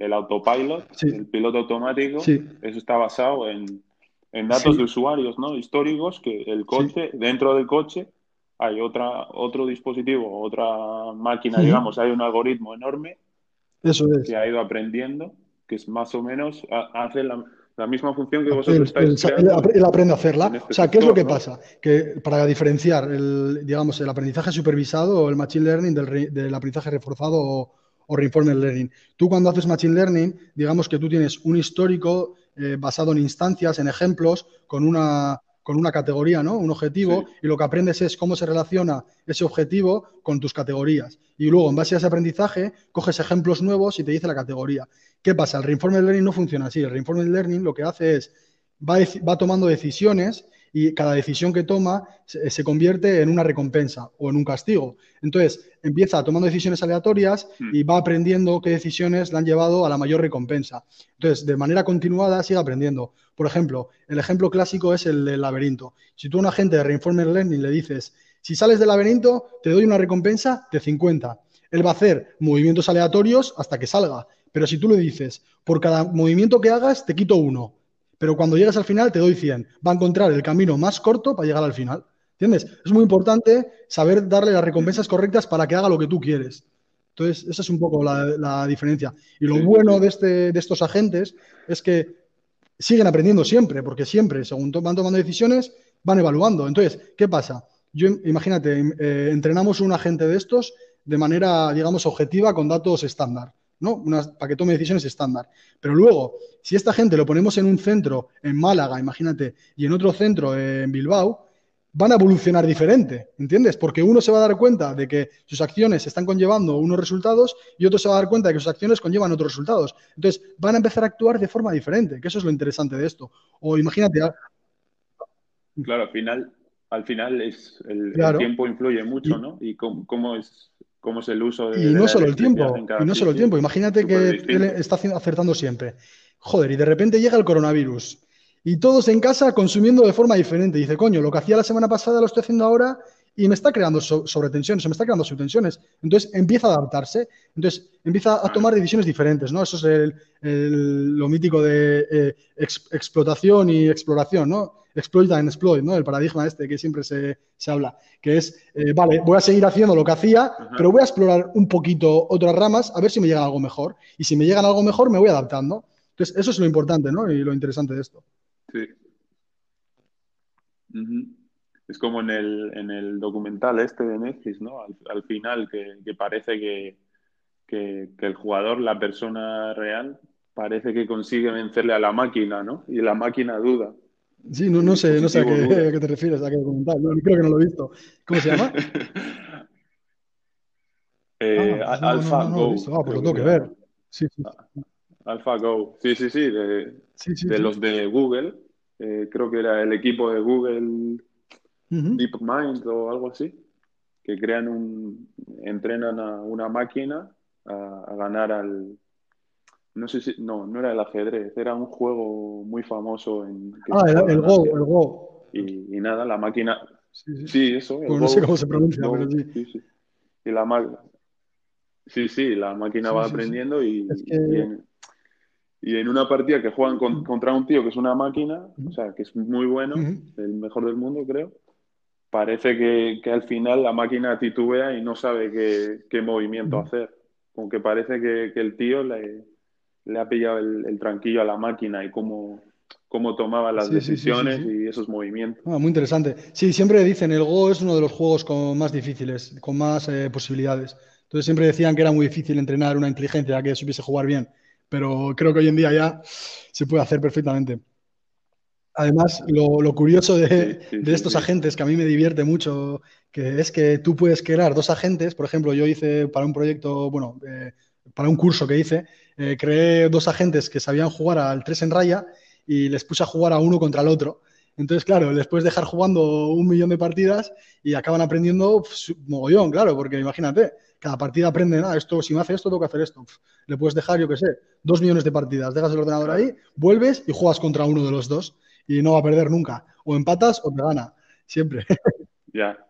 el, autopilot, el piloto automático, eso está basado en, datos de usuarios ¿no? históricos, que el coche, dentro del coche, hay otra, otro dispositivo, otra máquina, digamos, hay un algoritmo enorme eso es. que ha ido aprendiendo, que es más o menos, hace la, misma función que vosotros estáis creando. Él, aprende a hacerla. Este o sea, ¿qué es lo que pasa? Que para diferenciar el, digamos, el aprendizaje supervisado o el machine learning del, aprendizaje reforzado o, o, reinforcement learning. Tú cuando haces machine learning, digamos que tú tienes un histórico eh, basado en instancias, en ejemplos, con una, con una categoría, ¿no? Un objetivo, y lo que aprendes es cómo se relaciona ese objetivo con tus categorías. Y luego, en base a ese aprendizaje, coges ejemplos nuevos y te dice la categoría. ¿Qué pasa? El Reinforcement Learning no funciona así. El Reinforcement Learning lo que hace es, va, va tomando decisiones y cada decisión que toma se, convierte en una recompensa o en un castigo. Entonces, empieza tomando decisiones aleatorias hmm. y va aprendiendo qué decisiones le han llevado a la mayor recompensa. Entonces, de manera continuada sigue aprendiendo. Por ejemplo, el ejemplo clásico es el del laberinto. Si tú a un agente de Reinforcement Learning le dices, si sales del laberinto, te doy una recompensa de 50. Él va a hacer movimientos aleatorios hasta que salga. Pero si tú le dices, por cada movimiento que hagas, te quito uno pero cuando llegas al final te doy 100. Va a encontrar el camino más corto para llegar al final. ¿Entiendes? Es muy importante saber darle las recompensas correctas para que haga lo que tú quieres. Entonces, esa es un poco la, diferencia. Y lo bueno de, este, de estos agentes es que siguen aprendiendo siempre, porque siempre, según van tomando decisiones, van evaluando. Entonces, ¿qué pasa? Yo, imagínate, eh, entrenamos un agente de estos de manera, digamos, objetiva con datos estándar. ¿No? para que tome decisiones estándar. Pero luego, si esta gente lo ponemos en un centro en Málaga, imagínate, y en otro centro en Bilbao, van a evolucionar diferente, ¿entiendes? Porque uno se va a dar cuenta de que sus acciones están conllevando unos resultados y otro se va a dar cuenta de que sus acciones conllevan otros resultados. Entonces, van a empezar a actuar de forma diferente, que eso es lo interesante de esto. O imagínate... Claro, al final, al final es el, tiempo influye mucho, ¿no? Y cómo es cómo es el uso de. Y no solo el tiempo. Y no solo el tiempo. Imagínate que él está acertando siempre. Joder, y de repente llega el coronavirus. y todos en casa consumiendo de forma diferente. dice, coño, lo que hacía la semana pasada lo estoy haciendo ahora y me está creando sobretensiones, se me está creando subtensiones. Entonces empieza a adaptarse, entonces empieza a tomar decisiones diferentes, ¿no? Eso es lo mítico de eh, explotación y exploración, ¿no? Exploit and exploit, ¿no? El paradigma este que siempre se, habla, que es, eh, vale, voy a seguir haciendo lo que hacía, pero voy a explorar un poquito otras ramas a ver si me llega algo mejor. Y si me llega algo mejor, me voy adaptando. Entonces, eso es lo importante, ¿no? Y lo interesante de esto. Sí. Es como en el, en el documental este de Netflix, ¿no? Al, final, que, parece que, que, el jugador, la persona real, parece que consigue vencerle a la máquina, ¿no? Y la máquina duda. Sí, no, no sé, no sé a qué, *laughs* te refieres, a qué documental. No, creo que no lo he visto. ¿Cómo se llama? *laughs* eh, ah, pues AlphaGo. ah, pues lo tengo que ver. Sí, sí. AlphaGo. Sí, sí, sí. De, de los de Google. Eh, creo que era el equipo de Google DeepMind o algo así, que crean un, entrenan a una máquina a, ganar al, no sé si, no, no era el ajedrez, era un juego muy famoso en... Ah, el, Go, el Go. Y, y, nada, la máquina... Sí, eso. Pues no sé cómo se pronuncia, pero sí. sí, sí. Y la Sí, sí, la máquina va aprendiendo y, y, en, una partida que juegan contra un tío que es una máquina, o sea, que es muy bueno, el mejor del mundo, creo, parece que, al final la máquina titubea y no sabe qué, movimiento hacer. Aunque parece que, el tío le, ha pillado el, tranquillo a la máquina y cómo, cómo tomaba las decisiones y esos movimientos. Ah, muy interesante. Sí, siempre dicen, el Go es uno de los juegos con más difíciles, con más eh, posibilidades. Entonces siempre decían que era muy difícil entrenar una inteligencia que supiese jugar bien, pero creo que hoy en día ya se puede hacer perfectamente. Además, lo, curioso de, estos agentes, que a mí me divierte mucho, que es que tú puedes crear dos agentes. Por ejemplo, yo hice para un proyecto, bueno, eh, para un curso que hice, eh, creé dos agentes que sabían jugar al 3 en raya y les puse a jugar a uno contra el otro. Entonces, claro, les puedes dejar jugando un millón de partidas y acaban aprendiendo mogollón, claro, porque imagínate, cada partida aprende, ah, esto, si me hace esto, tengo que hacer esto. le puedes dejar, yo qué sé, dos millones de partidas, dejas el ordenador ahí, vuelves y juegas contra uno de los dos y no va a perder nunca. O empatas o te gana, siempre. Ya.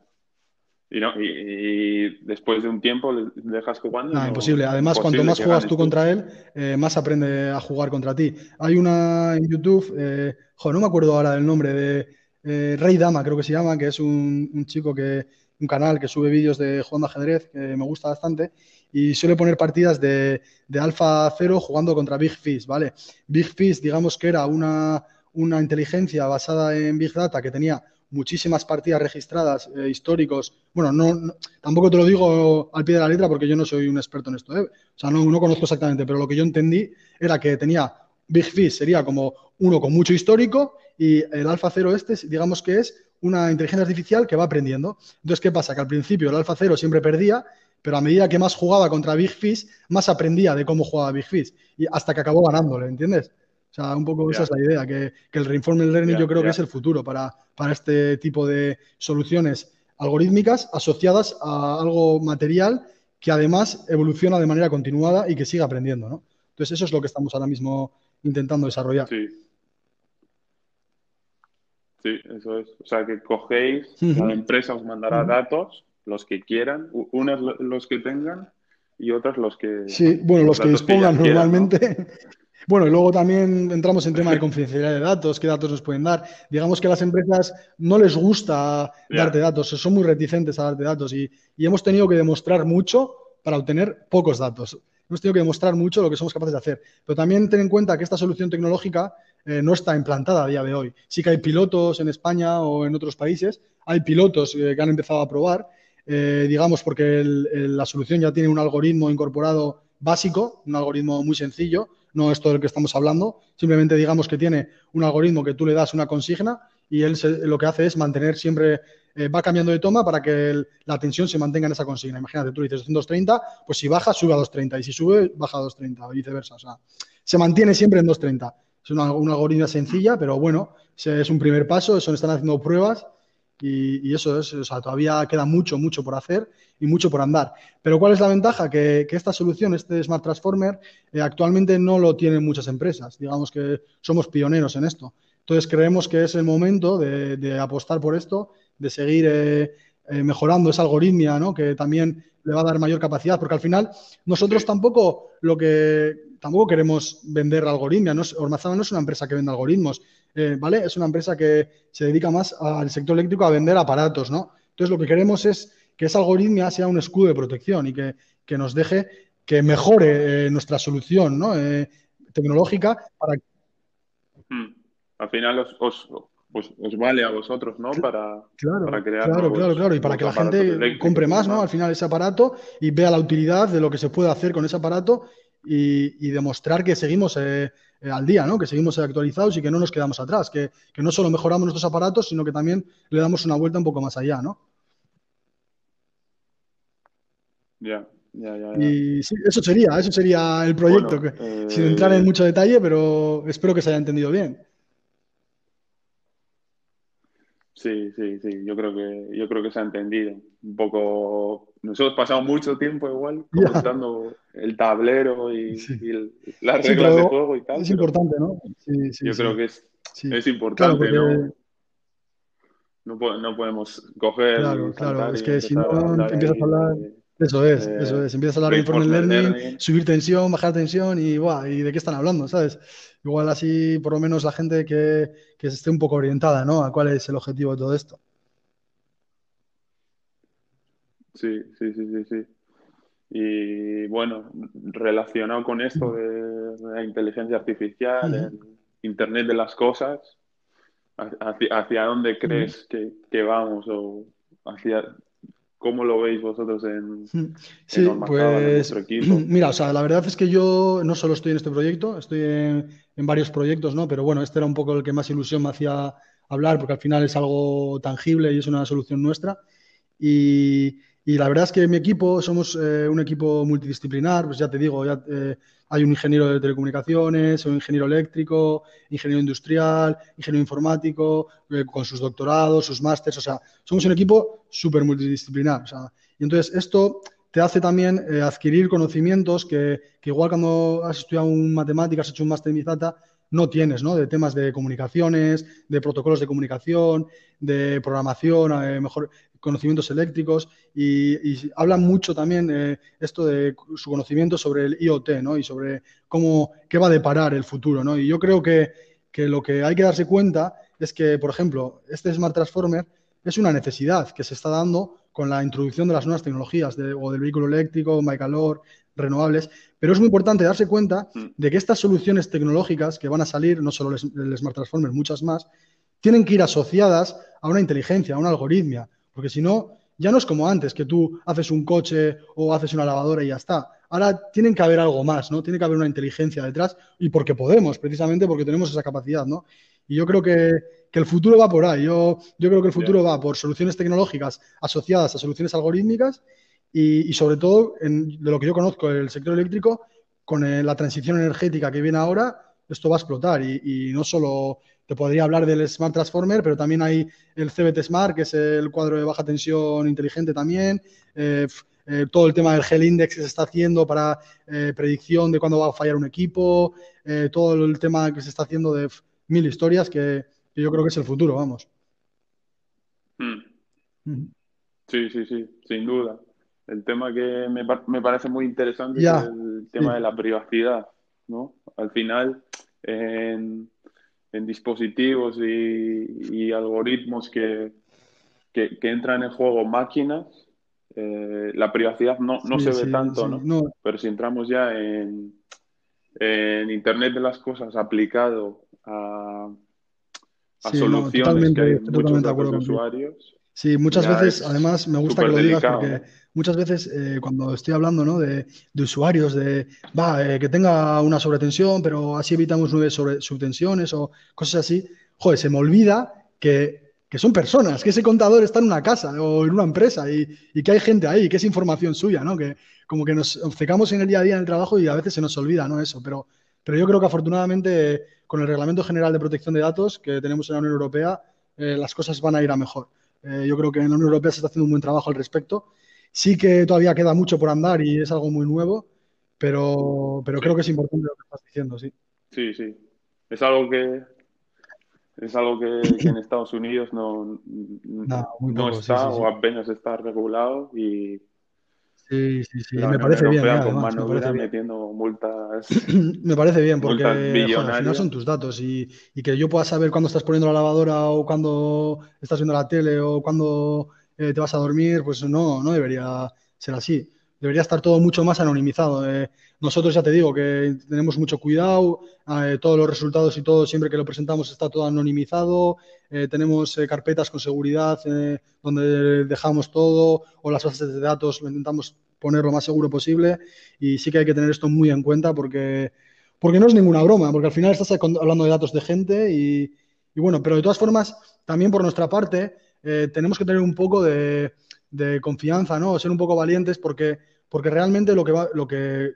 Y, no, y, después de un tiempo le dejas jugando. No, imposible. Además, cuanto más juegas tú contra él, eh, más aprende a jugar contra ti. Hay una en YouTube, eh, no me acuerdo ahora del nombre, de eh, Rey Dama, creo que se llama, que es un, chico que, un canal que sube vídeos de jugando ajedrez, que me gusta bastante, y suele poner partidas de, de Alpha 0 jugando contra Big Fish, ¿vale? Big Fish, digamos que era una, una inteligencia basada en Big Data que tenía muchísimas partidas registradas, eh, históricos. Bueno, no, tampoco te lo digo al pie de la letra porque yo no soy un experto en esto. ¿eh? O sea, no, no, conozco exactamente, pero lo que yo entendí era que tenía Big Fish, sería como uno con mucho histórico y el Alpha Cero este, digamos que es una inteligencia artificial que va aprendiendo. Entonces, ¿qué pasa? Que al principio el Alpha Cero siempre perdía, pero a medida que más jugaba contra Big Fish, más aprendía de cómo jugaba Big Fish y hasta que acabó ganándole, ¿entiendes? Sea, un poco esa es la idea, que, el reinforcement learning yo creo que es el futuro para, para este tipo de soluciones algorítmicas asociadas a algo material que además evoluciona de manera continuada y que sigue aprendiendo, ¿no? Entonces, eso es lo que estamos ahora mismo intentando desarrollar. Sí. Sí, eso es. O sea, que cogéis, la empresa os mandará datos, los que quieran, unos los que tengan y otros los que... Sí, bueno, los, que dispongan normalmente. *laughs* Bueno, y luego también entramos en tema de confidencialidad de datos, qué datos nos pueden dar. Digamos que a las empresas no les gusta darte datos, son muy reticentes a darte datos y, hemos tenido que demostrar mucho para obtener pocos datos. Hemos tenido que demostrar mucho lo que somos capaces de hacer. Pero también ten en cuenta que esta solución tecnológica eh, no está implantada a día de hoy. Sí que hay pilotos en España o en otros países, hay pilotos eh, que han empezado a probar, eh, digamos porque la solución ya tiene un algoritmo incorporado básico, un algoritmo muy sencillo, no es todo el que estamos hablando, simplemente digamos que tiene un algoritmo que tú le das una consigna y él lo que hace es mantener siempre, eh, va cambiando de toma para que la tensión se mantenga en esa consigna. Imagínate, tú dices 230, pues si baja, sube a 230 y si sube, baja a 230 o viceversa. O sea, se mantiene siempre en 230. Es una, una algoritmo sencilla, pero bueno, es un primer paso, eso están haciendo pruebas y, eso es, o sea, todavía queda mucho, mucho por hacer y mucho por andar. Pero ¿cuál es la ventaja? Que, esta solución, este Smart Transformer, eh, actualmente no lo tienen muchas empresas. Digamos que somos pioneros en esto. Entonces creemos que es el momento de, apostar por esto, de seguir eh, eh, mejorando esa algoritmia, ¿no? que también le va a dar mayor capacidad, porque al final nosotros tampoco lo que tampoco queremos vender algoritmia, no Ormazama no es una empresa que vende algoritmos, eh, ¿vale? Es una empresa que se dedica más al sector eléctrico a vender aparatos, ¿no? Entonces lo que queremos es que esa algoritmia sea un escudo de protección y que, nos deje que mejore nuestra solución, ¿no? tecnológica para Hmm. Al final os, os, vale a vosotros, ¿no? Para, claro, crear. Claro, claro, claro. Y para que la gente compre más, ¿no? Al final ese aparato y vea la utilidad de lo que se puede hacer con ese aparato y, demostrar que seguimos eh, eh, al día, ¿no? Que seguimos actualizados y que no nos quedamos atrás. Que, no solo mejoramos nuestros aparatos, sino que también le damos una vuelta un poco más allá, ¿no? Ya. Y sí, eso sería, eso sería el proyecto, sin entrar en eh, mucho detalle, pero espero que se haya entendido bien. Sí, sí, sí, yo creo que, yo creo que se ha entendido. Un poco, nosotros pasamos mucho tiempo igual comentando el tablero y, las reglas de juego y tal. Es importante, ¿no? yo creo que es, es importante, ¿no? ¿no? podemos coger. Claro, claro, es que si no empiezas a hablar. Eso es, eso eh, es. Empiezas a hablar de informe learning, subir tensión, bajar tensión y, ¿y de qué están hablando? ¿Sabes? Igual así, por lo menos la gente que, que esté un poco orientada, ¿no? A cuál es el objetivo de todo esto. Sí, sí, sí, sí, sí. Y bueno, relacionado con esto de la inteligencia artificial, el Internet de las cosas, ¿hacia, dónde crees que, que, vamos? ¿O hacia ¿Cómo lo veis vosotros en, sí, pues, equipo? *clears throat* Mira, o sea, la verdad es que yo no solo estoy en este proyecto, estoy en, varios proyectos, ¿no? Pero bueno, este era un poco el que más ilusión me hacía hablar, porque al final es algo tangible y es una solución nuestra. Y, y la verdad es que mi equipo, somos eh, un equipo multidisciplinar, pues ya te digo, ya, eh, hay un ingeniero de telecomunicaciones, un ingeniero eléctrico, ingeniero industrial, ingeniero informático, eh, con sus doctorados, sus másters, o sea, somos un equipo súper multidisciplinar. O sea, y entonces esto te hace también eh, adquirir conocimientos que, que, igual cuando has estudiado un matemáticas, has hecho un máster en Mizata, no tienes, ¿no? De temas de comunicaciones, de protocolos de comunicación, de programación, eh, mejor conocimientos eléctricos y, hablan mucho también eh, esto de su conocimiento sobre el IoT, ¿no? Y sobre cómo, qué va a deparar el futuro, ¿no? Y yo creo que, que lo que hay que darse cuenta es que, por ejemplo, este Smart Transformer es una necesidad que se está dando con la introducción de las nuevas tecnologías o del vehículo eléctrico, calor, renovables, pero es muy importante darse cuenta mm. de que estas soluciones tecnológicas que van a salir, no solo el Smart Transformer, muchas más, tienen que ir asociadas a una inteligencia, a una algoritmia, porque si no, ya no es como antes, que tú haces un coche o haces una lavadora y ya está. Ahora tienen que haber algo más, ¿no? Tiene que haber una inteligencia detrás y porque podemos, precisamente porque tenemos esa capacidad, ¿no? Y yo creo que, el futuro va por ahí. Yo, yo creo que el futuro va por soluciones tecnológicas asociadas a soluciones algorítmicas y, sobre todo, de lo que yo conozco, el sector eléctrico, con eh, la transición energética que viene ahora, esto va a explotar. Y, no solo te podría hablar del Smart Transformer, pero también hay el CBT Smart, que es el cuadro de baja tensión inteligente también. Eh, eh, todo el tema del Gel Index que se está haciendo para predicción de cuándo va a fallar un equipo, todo el tema que se está haciendo de mil historias que, yo creo que es el futuro, vamos. Hmm. Sí, sí, sí, sin duda. El tema que me, me parece muy interesante es el tema de la privacidad, ¿no? Al final, en, dispositivos y, algoritmos que, que, entran en juego máquinas, eh, la privacidad no, no se ve tanto, ¿no? Pero si entramos ya en, en Internet de las cosas aplicado a, a soluciones que hay muchos de usuarios, Sí, muchas veces, además, me gusta que lo digas porque muchas veces eh, cuando estoy hablando ¿no? de, usuarios, de va, eh, que tenga una sobretensión, pero así evitamos nueve sobre, subtensiones o cosas así, joder, se me olvida que, son personas, que ese contador está en una casa o en una empresa y, que hay gente ahí, que es información suya, ¿no? Que como que nos obcecamos en el día a día en el trabajo y a veces se nos olvida, ¿no? Eso, pero, pero yo creo que afortunadamente con el Reglamento General de Protección de Datos que tenemos en la Unión Europea, eh, las cosas van a ir a mejor. Eh, yo creo que en la Unión Europea se está haciendo un buen trabajo al respecto. Sí que todavía queda mucho por andar y es algo muy nuevo, pero, pero creo que es importante lo que estás diciendo, sí. Sí, sí. Es algo que, es algo que, en Estados Unidos no, no, está o apenas está regulado y Sí, sí, sí, me parece bien. metiendo multas. *clears throat* me parece bien, porque al final son tus datos y, que yo pueda saber cuándo estás poniendo la lavadora o cuándo estás viendo la tele o cuándo eh, te vas a dormir, pues no, no debería ser así. Debería estar todo mucho más anonimizado. Eh. nosotros ya te digo que tenemos mucho cuidado, eh, todos los resultados y todo, siempre que lo presentamos está todo anonimizado, tenemos carpetas con seguridad donde dejamos todo o las bases de datos lo intentamos poner lo más seguro posible y sí que hay que tener esto muy en cuenta porque, porque no es ninguna broma, porque al final estás hablando de datos de gente y, bueno, pero de todas formas, también por nuestra parte, eh, tenemos que tener un poco de, confianza, ¿no? Ser un poco valientes porque, porque realmente lo que, va, lo que,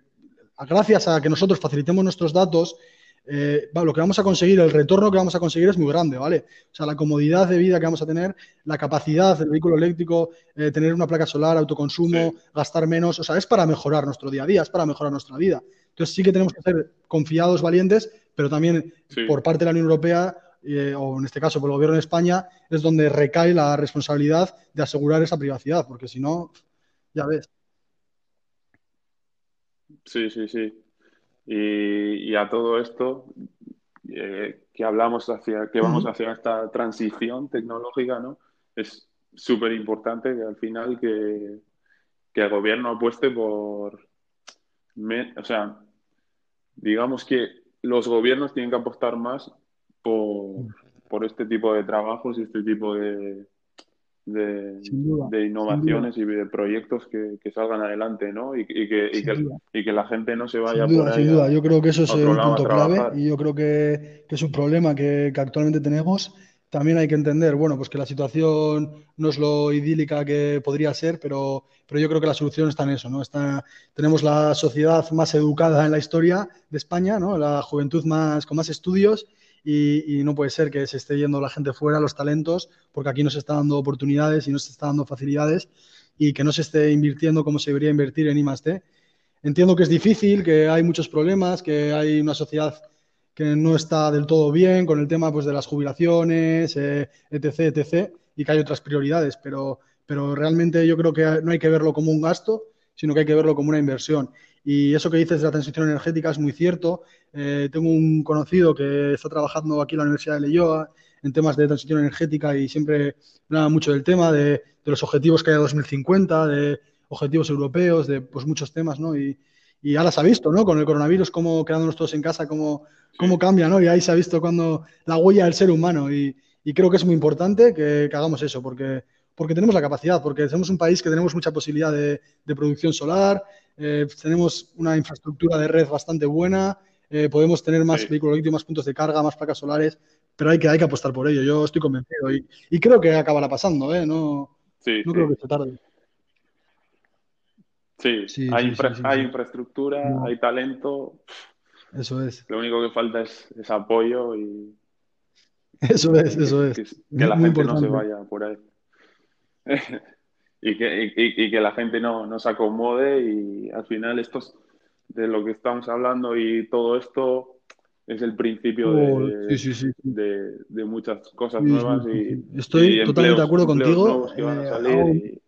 gracias a que nosotros facilitemos nuestros datos, eh, lo que vamos a conseguir, el retorno que vamos a conseguir es muy grande, ¿vale? O sea, la comodidad de vida que vamos a tener, la capacidad del vehículo eléctrico, eh, tener una placa solar, autoconsumo, gastar menos, o sea, es para mejorar nuestro día a día, es para mejorar nuestra vida. Entonces sí que tenemos que ser confiados, valientes, pero también por parte de la Unión Europea eh, o en este caso por el gobierno de España, es donde recae la responsabilidad de asegurar esa privacidad, porque si no, ya ves. Sí, sí, sí. Y, a todo esto, eh, que hablamos hacia, que vamos hacia esta transición tecnológica, ¿no? Es súper importante que al final que, que el gobierno apueste por, o sea, digamos que los gobiernos tienen que apostar más por, este tipo de trabajos y este tipo de, de, innovaciones y de proyectos que, salgan adelante, ¿no? Y, que, y, que, la gente no se vaya sin duda, Sin duda, yo creo que eso es un punto clave y yo creo que, es un problema que, actualmente tenemos. También hay que entender, bueno, pues que la situación no es lo idílica que podría ser, pero, pero yo creo que la solución está en eso, ¿no? Está, tenemos la sociedad más educada en la historia de España, ¿no? La juventud más, con más estudios y, no puede ser que se esté yendo la gente fuera, los talentos, porque aquí no se está dando oportunidades y no se está dando facilidades y que no se esté invirtiendo como se debería invertir en I+D. Entiendo que es difícil, que hay muchos problemas, que hay una sociedad que no está del todo bien con el tema pues, de las jubilaciones, eh, etc., etc., y que hay otras prioridades, pero, pero realmente yo creo que no hay que verlo como un gasto, sino que hay que verlo como una inversión. Y eso que dices de la transición energética es muy cierto. Eh, tengo un conocido que está trabajando aquí en la Universidad de Leyoa en temas de transición energética y siempre habla mucho del tema de, los objetivos que hay a 2050, de objetivos europeos, de pues, muchos temas, ¿no? Y, y ahora se ha visto, ¿no? Con el coronavirus, cómo quedándonos todos en casa, cómo, cómo cambia, ¿no? Y ahí se ha visto cuando la huella del ser humano. Y, y creo que es muy importante que, que, hagamos eso, porque, porque tenemos la capacidad, porque somos un país que tenemos mucha posibilidad de, de producción solar, eh, tenemos una infraestructura de red bastante buena, eh, podemos tener más vehículos más puntos de carga, más placas solares, pero hay que, hay que apostar por ello. Yo estoy convencido y, y creo que acabará pasando, ¿eh? No, no creo que se tarde. Sí, hay, hay infraestructura, hay talento. Eso es. Lo único que falta es, apoyo y. Eso es, eso es. Que, la gente no se vaya por ahí. *laughs* y, que, y, que la gente no, no se acomode y al final esto de lo que estamos hablando y todo esto es el principio de, oh, de, muchas cosas nuevas y estoy totalmente de acuerdo contigo. eh,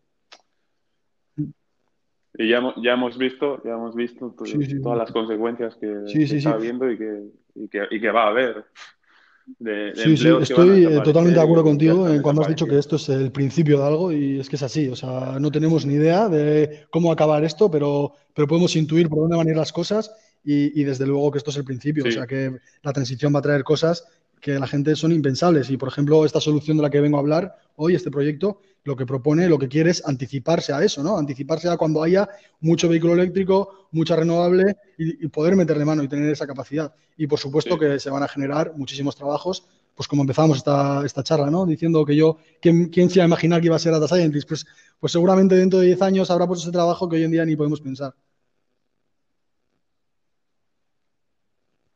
y, ya, ya hemos visto ya hemos visto todas las consecuencias que, está habiendo y que, y que, y que va a haber sí, sí, estoy eh, totalmente de acuerdo contigo en cuando has dicho que esto es el principio de algo y es que es así, o sea, no tenemos ni idea de cómo acabar esto, pero, pero podemos intuir por dónde van a ir las cosas y, y desde luego que esto es el principio, o sea, que la transición va a traer cosas que la gente son impensables y, por ejemplo, esta solución de la que vengo a hablar hoy, este proyecto, lo que propone, lo que quiere es anticiparse a eso, ¿no? Anticiparse a cuando haya mucho vehículo eléctrico, mucha renovable y, poder meterle mano y tener esa capacidad. Y por supuesto que se van a generar muchísimos trabajos, pues como empezamos esta, esta charla, ¿no? Diciendo que yo, ¿quién, quién se iba a imaginar que iba a ser data scientist? Pues, pues seguramente dentro de 10 años habrá puesto ese trabajo que hoy en día ni podemos pensar.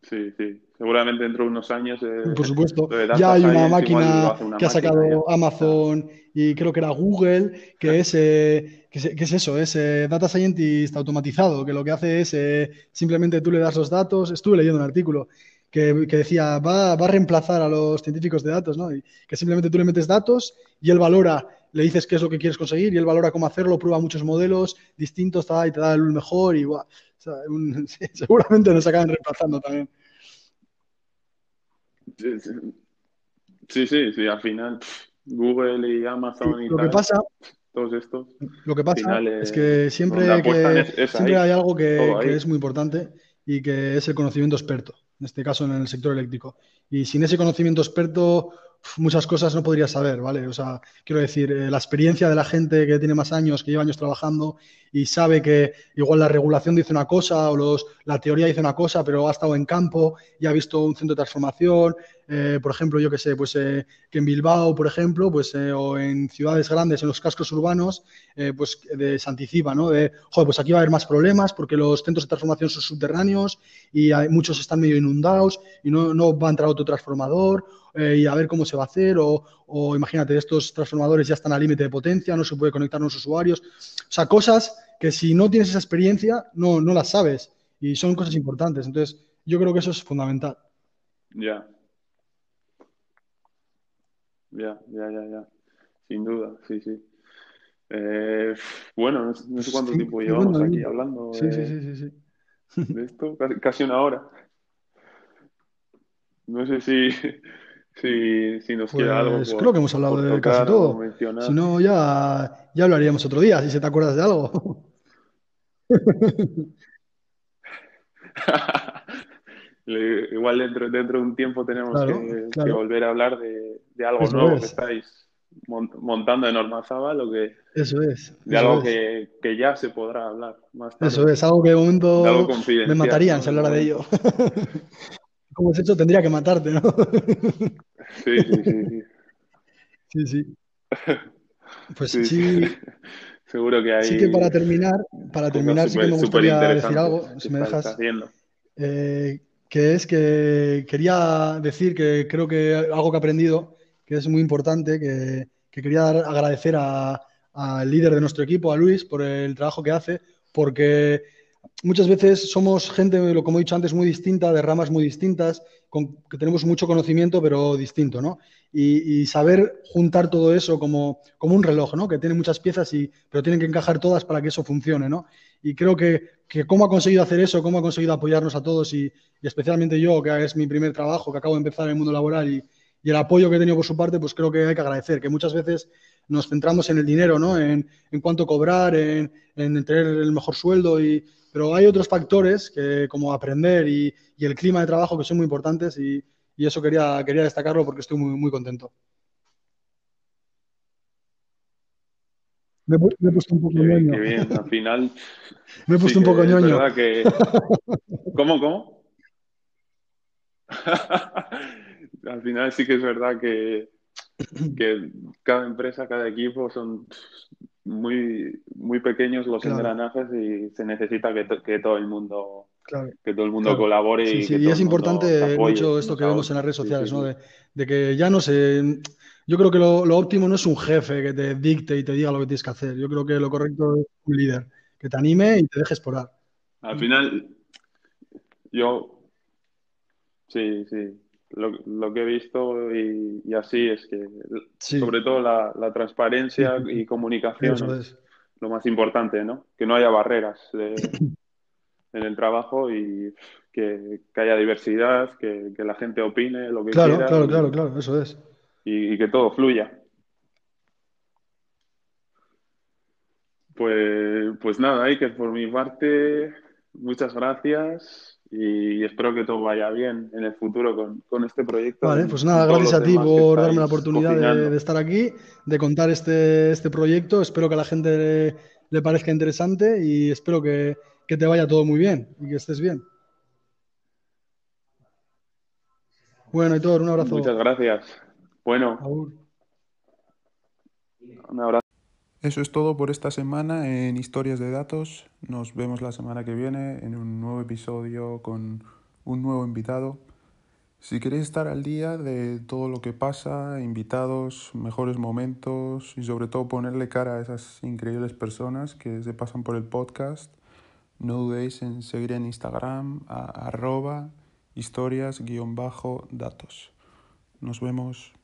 Sí, sí. Seguramente dentro de unos años. Eh, Por supuesto. Ya hay una máquina que ha sacado Amazon y creo que era Google, que es, eh, que es, eso, es eh, Data Scientist automatizado, que lo que hace es simplemente tú le das los datos. Estuve leyendo un artículo que, decía, va, va, a reemplazar a los científicos de datos, ¿no? Y que simplemente tú le metes datos y él valora, le dices qué es lo que quieres conseguir y él valora cómo hacerlo, prueba muchos modelos distintos y te da el mejor y *laughs* seguramente nos acaban reemplazando también. Sí, sí, sí, al final Google y Amazon y lo que pasa, todos estos. Lo que pasa es que siempre, siempre hay algo que, que es muy importante y que es el conocimiento experto, en este caso en el sector eléctrico. Y sin ese conocimiento experto, muchas cosas no podrías saber, ¿vale? O sea, quiero decir, eh, la experiencia de la gente que tiene más años, que lleva años trabajando y sabe que igual la regulación dice una cosa o los, la teoría dice una cosa, pero ha estado en campo y ha visto un centro de transformación, eh, por ejemplo, yo que sé, pues eh, que en Bilbao, por ejemplo, pues o en ciudades grandes, en los cascos urbanos, pues de, se anticipa, ¿no? De, joder, pues aquí va a haber más problemas porque los centros de transformación son subterráneos y hay, muchos están medio inundados y no, no va a entrar otro transformador y a ver cómo se va a hacer, o, imagínate, estos transformadores ya están al límite de potencia, no se puede conectar a los usuarios. O sea, cosas que si no tienes esa experiencia, no, no las sabes y son cosas importantes. Entonces, yo creo que eso es fundamental. Ya. Ya, ya, ya, ya. Sin duda, sí, sí. Eh, bueno, no, sé cuánto tiempo llevamos aquí hablando sí, sí, sí, sí, de esto, casi una hora. No sé si, si, si nos queda algo. Pues creo que hemos hablado de casi todo. Si no, ya, ya lo haríamos otro día, si se te acuerdas de algo. *laughs* Igual dentro, dentro de un tiempo tenemos que, volver a hablar de, de algo nuevo que estáis montando en Ormazaba, lo que eso es de algo Que, que, ya se podrá hablar más tarde. Eso es algo que de momento me matarían si hablara de ello. *laughs* como has hecho, tendría que matarte, ¿no? *laughs* sí, sí, sí. Sí, sí. Pues sí, *laughs* Seguro que hay. Sí que para terminar, para terminar, sí que me gustaría decir algo, si me dejas. Eh, que es que quería decir que creo que algo que he aprendido, que es muy importante, que, que quería dar, agradecer al líder de nuestro equipo, a Luis, por el trabajo que hace, porque muchas veces somos gente, como he dicho antes, muy distinta, de ramas muy distintas, que tenemos mucho conocimiento, pero distinto, ¿no? Y, saber juntar todo eso como, como, un reloj, ¿no? Que tiene muchas piezas, y, pero tienen que encajar todas para que eso funcione, ¿no? Y creo que, que cómo ha conseguido hacer eso, cómo ha conseguido apoyarnos a todos y, especialmente yo, que es mi primer trabajo, que acabo de empezar en el mundo laboral y, y el apoyo que he tenido por su parte, pues creo que hay que agradecer, que muchas veces nos centramos en el dinero, ¿no? En, en cuánto cobrar, en, en tener el mejor sueldo y, pero hay otros factores que, como aprender y, el clima de trabajo que son muy importantes y, eso quería, quería destacarlo porque estoy muy, muy contento. Me, he puesto un poco ñoño. Qué bien, al final. *laughs* me he puesto un poco ñoño. Que... *laughs* ¿Cómo, cómo? *laughs* al final sí que es verdad que, que cada empresa, cada equipo son muy, muy pequeños los engranajes y se necesita que, que todo el mundo que todo el mundo colabore y, sí, y es importante mucho esto que vemos en las redes sociales, ¿no? De, que ya no sé, yo creo que lo, lo, óptimo no es un jefe que te dicte y te diga lo que tienes que hacer. Yo creo que lo correcto es un líder que te anime y te deje explorar. Al final, yo sí, sí lo, lo, que he visto y, y así es que, sobre todo la, la transparencia y comunicación es, lo más importante, ¿no? Que no haya barreras *coughs* en el trabajo y que, que haya diversidad, que, que, la gente opine lo que claro, quiera. Claro, claro, claro, eso es. Y, y que todo fluya. Pues, pues nada, hay que por mi parte, muchas gracias y espero que todo vaya bien en el futuro con, con este proyecto. Vale, pues nada, gracias a ti por darme la oportunidad de, de, estar aquí, de contar este, este proyecto. Espero que a la gente le, le parezca interesante y espero que, que, te vaya todo muy bien y que estés bien. Bueno, y todo, un abrazo. Muchas gracias. Bueno. Un abrazo. Eso es todo por esta semana en Historias de Datos. Nos vemos la semana que viene en un nuevo episodio con un nuevo invitado. Si queréis estar al día de todo lo que pasa, invitados, mejores momentos y sobre todo ponerle cara a esas increíbles personas que se pasan por el podcast, no dudéis en seguir en Instagram a arroba historias-datos. Nos vemos.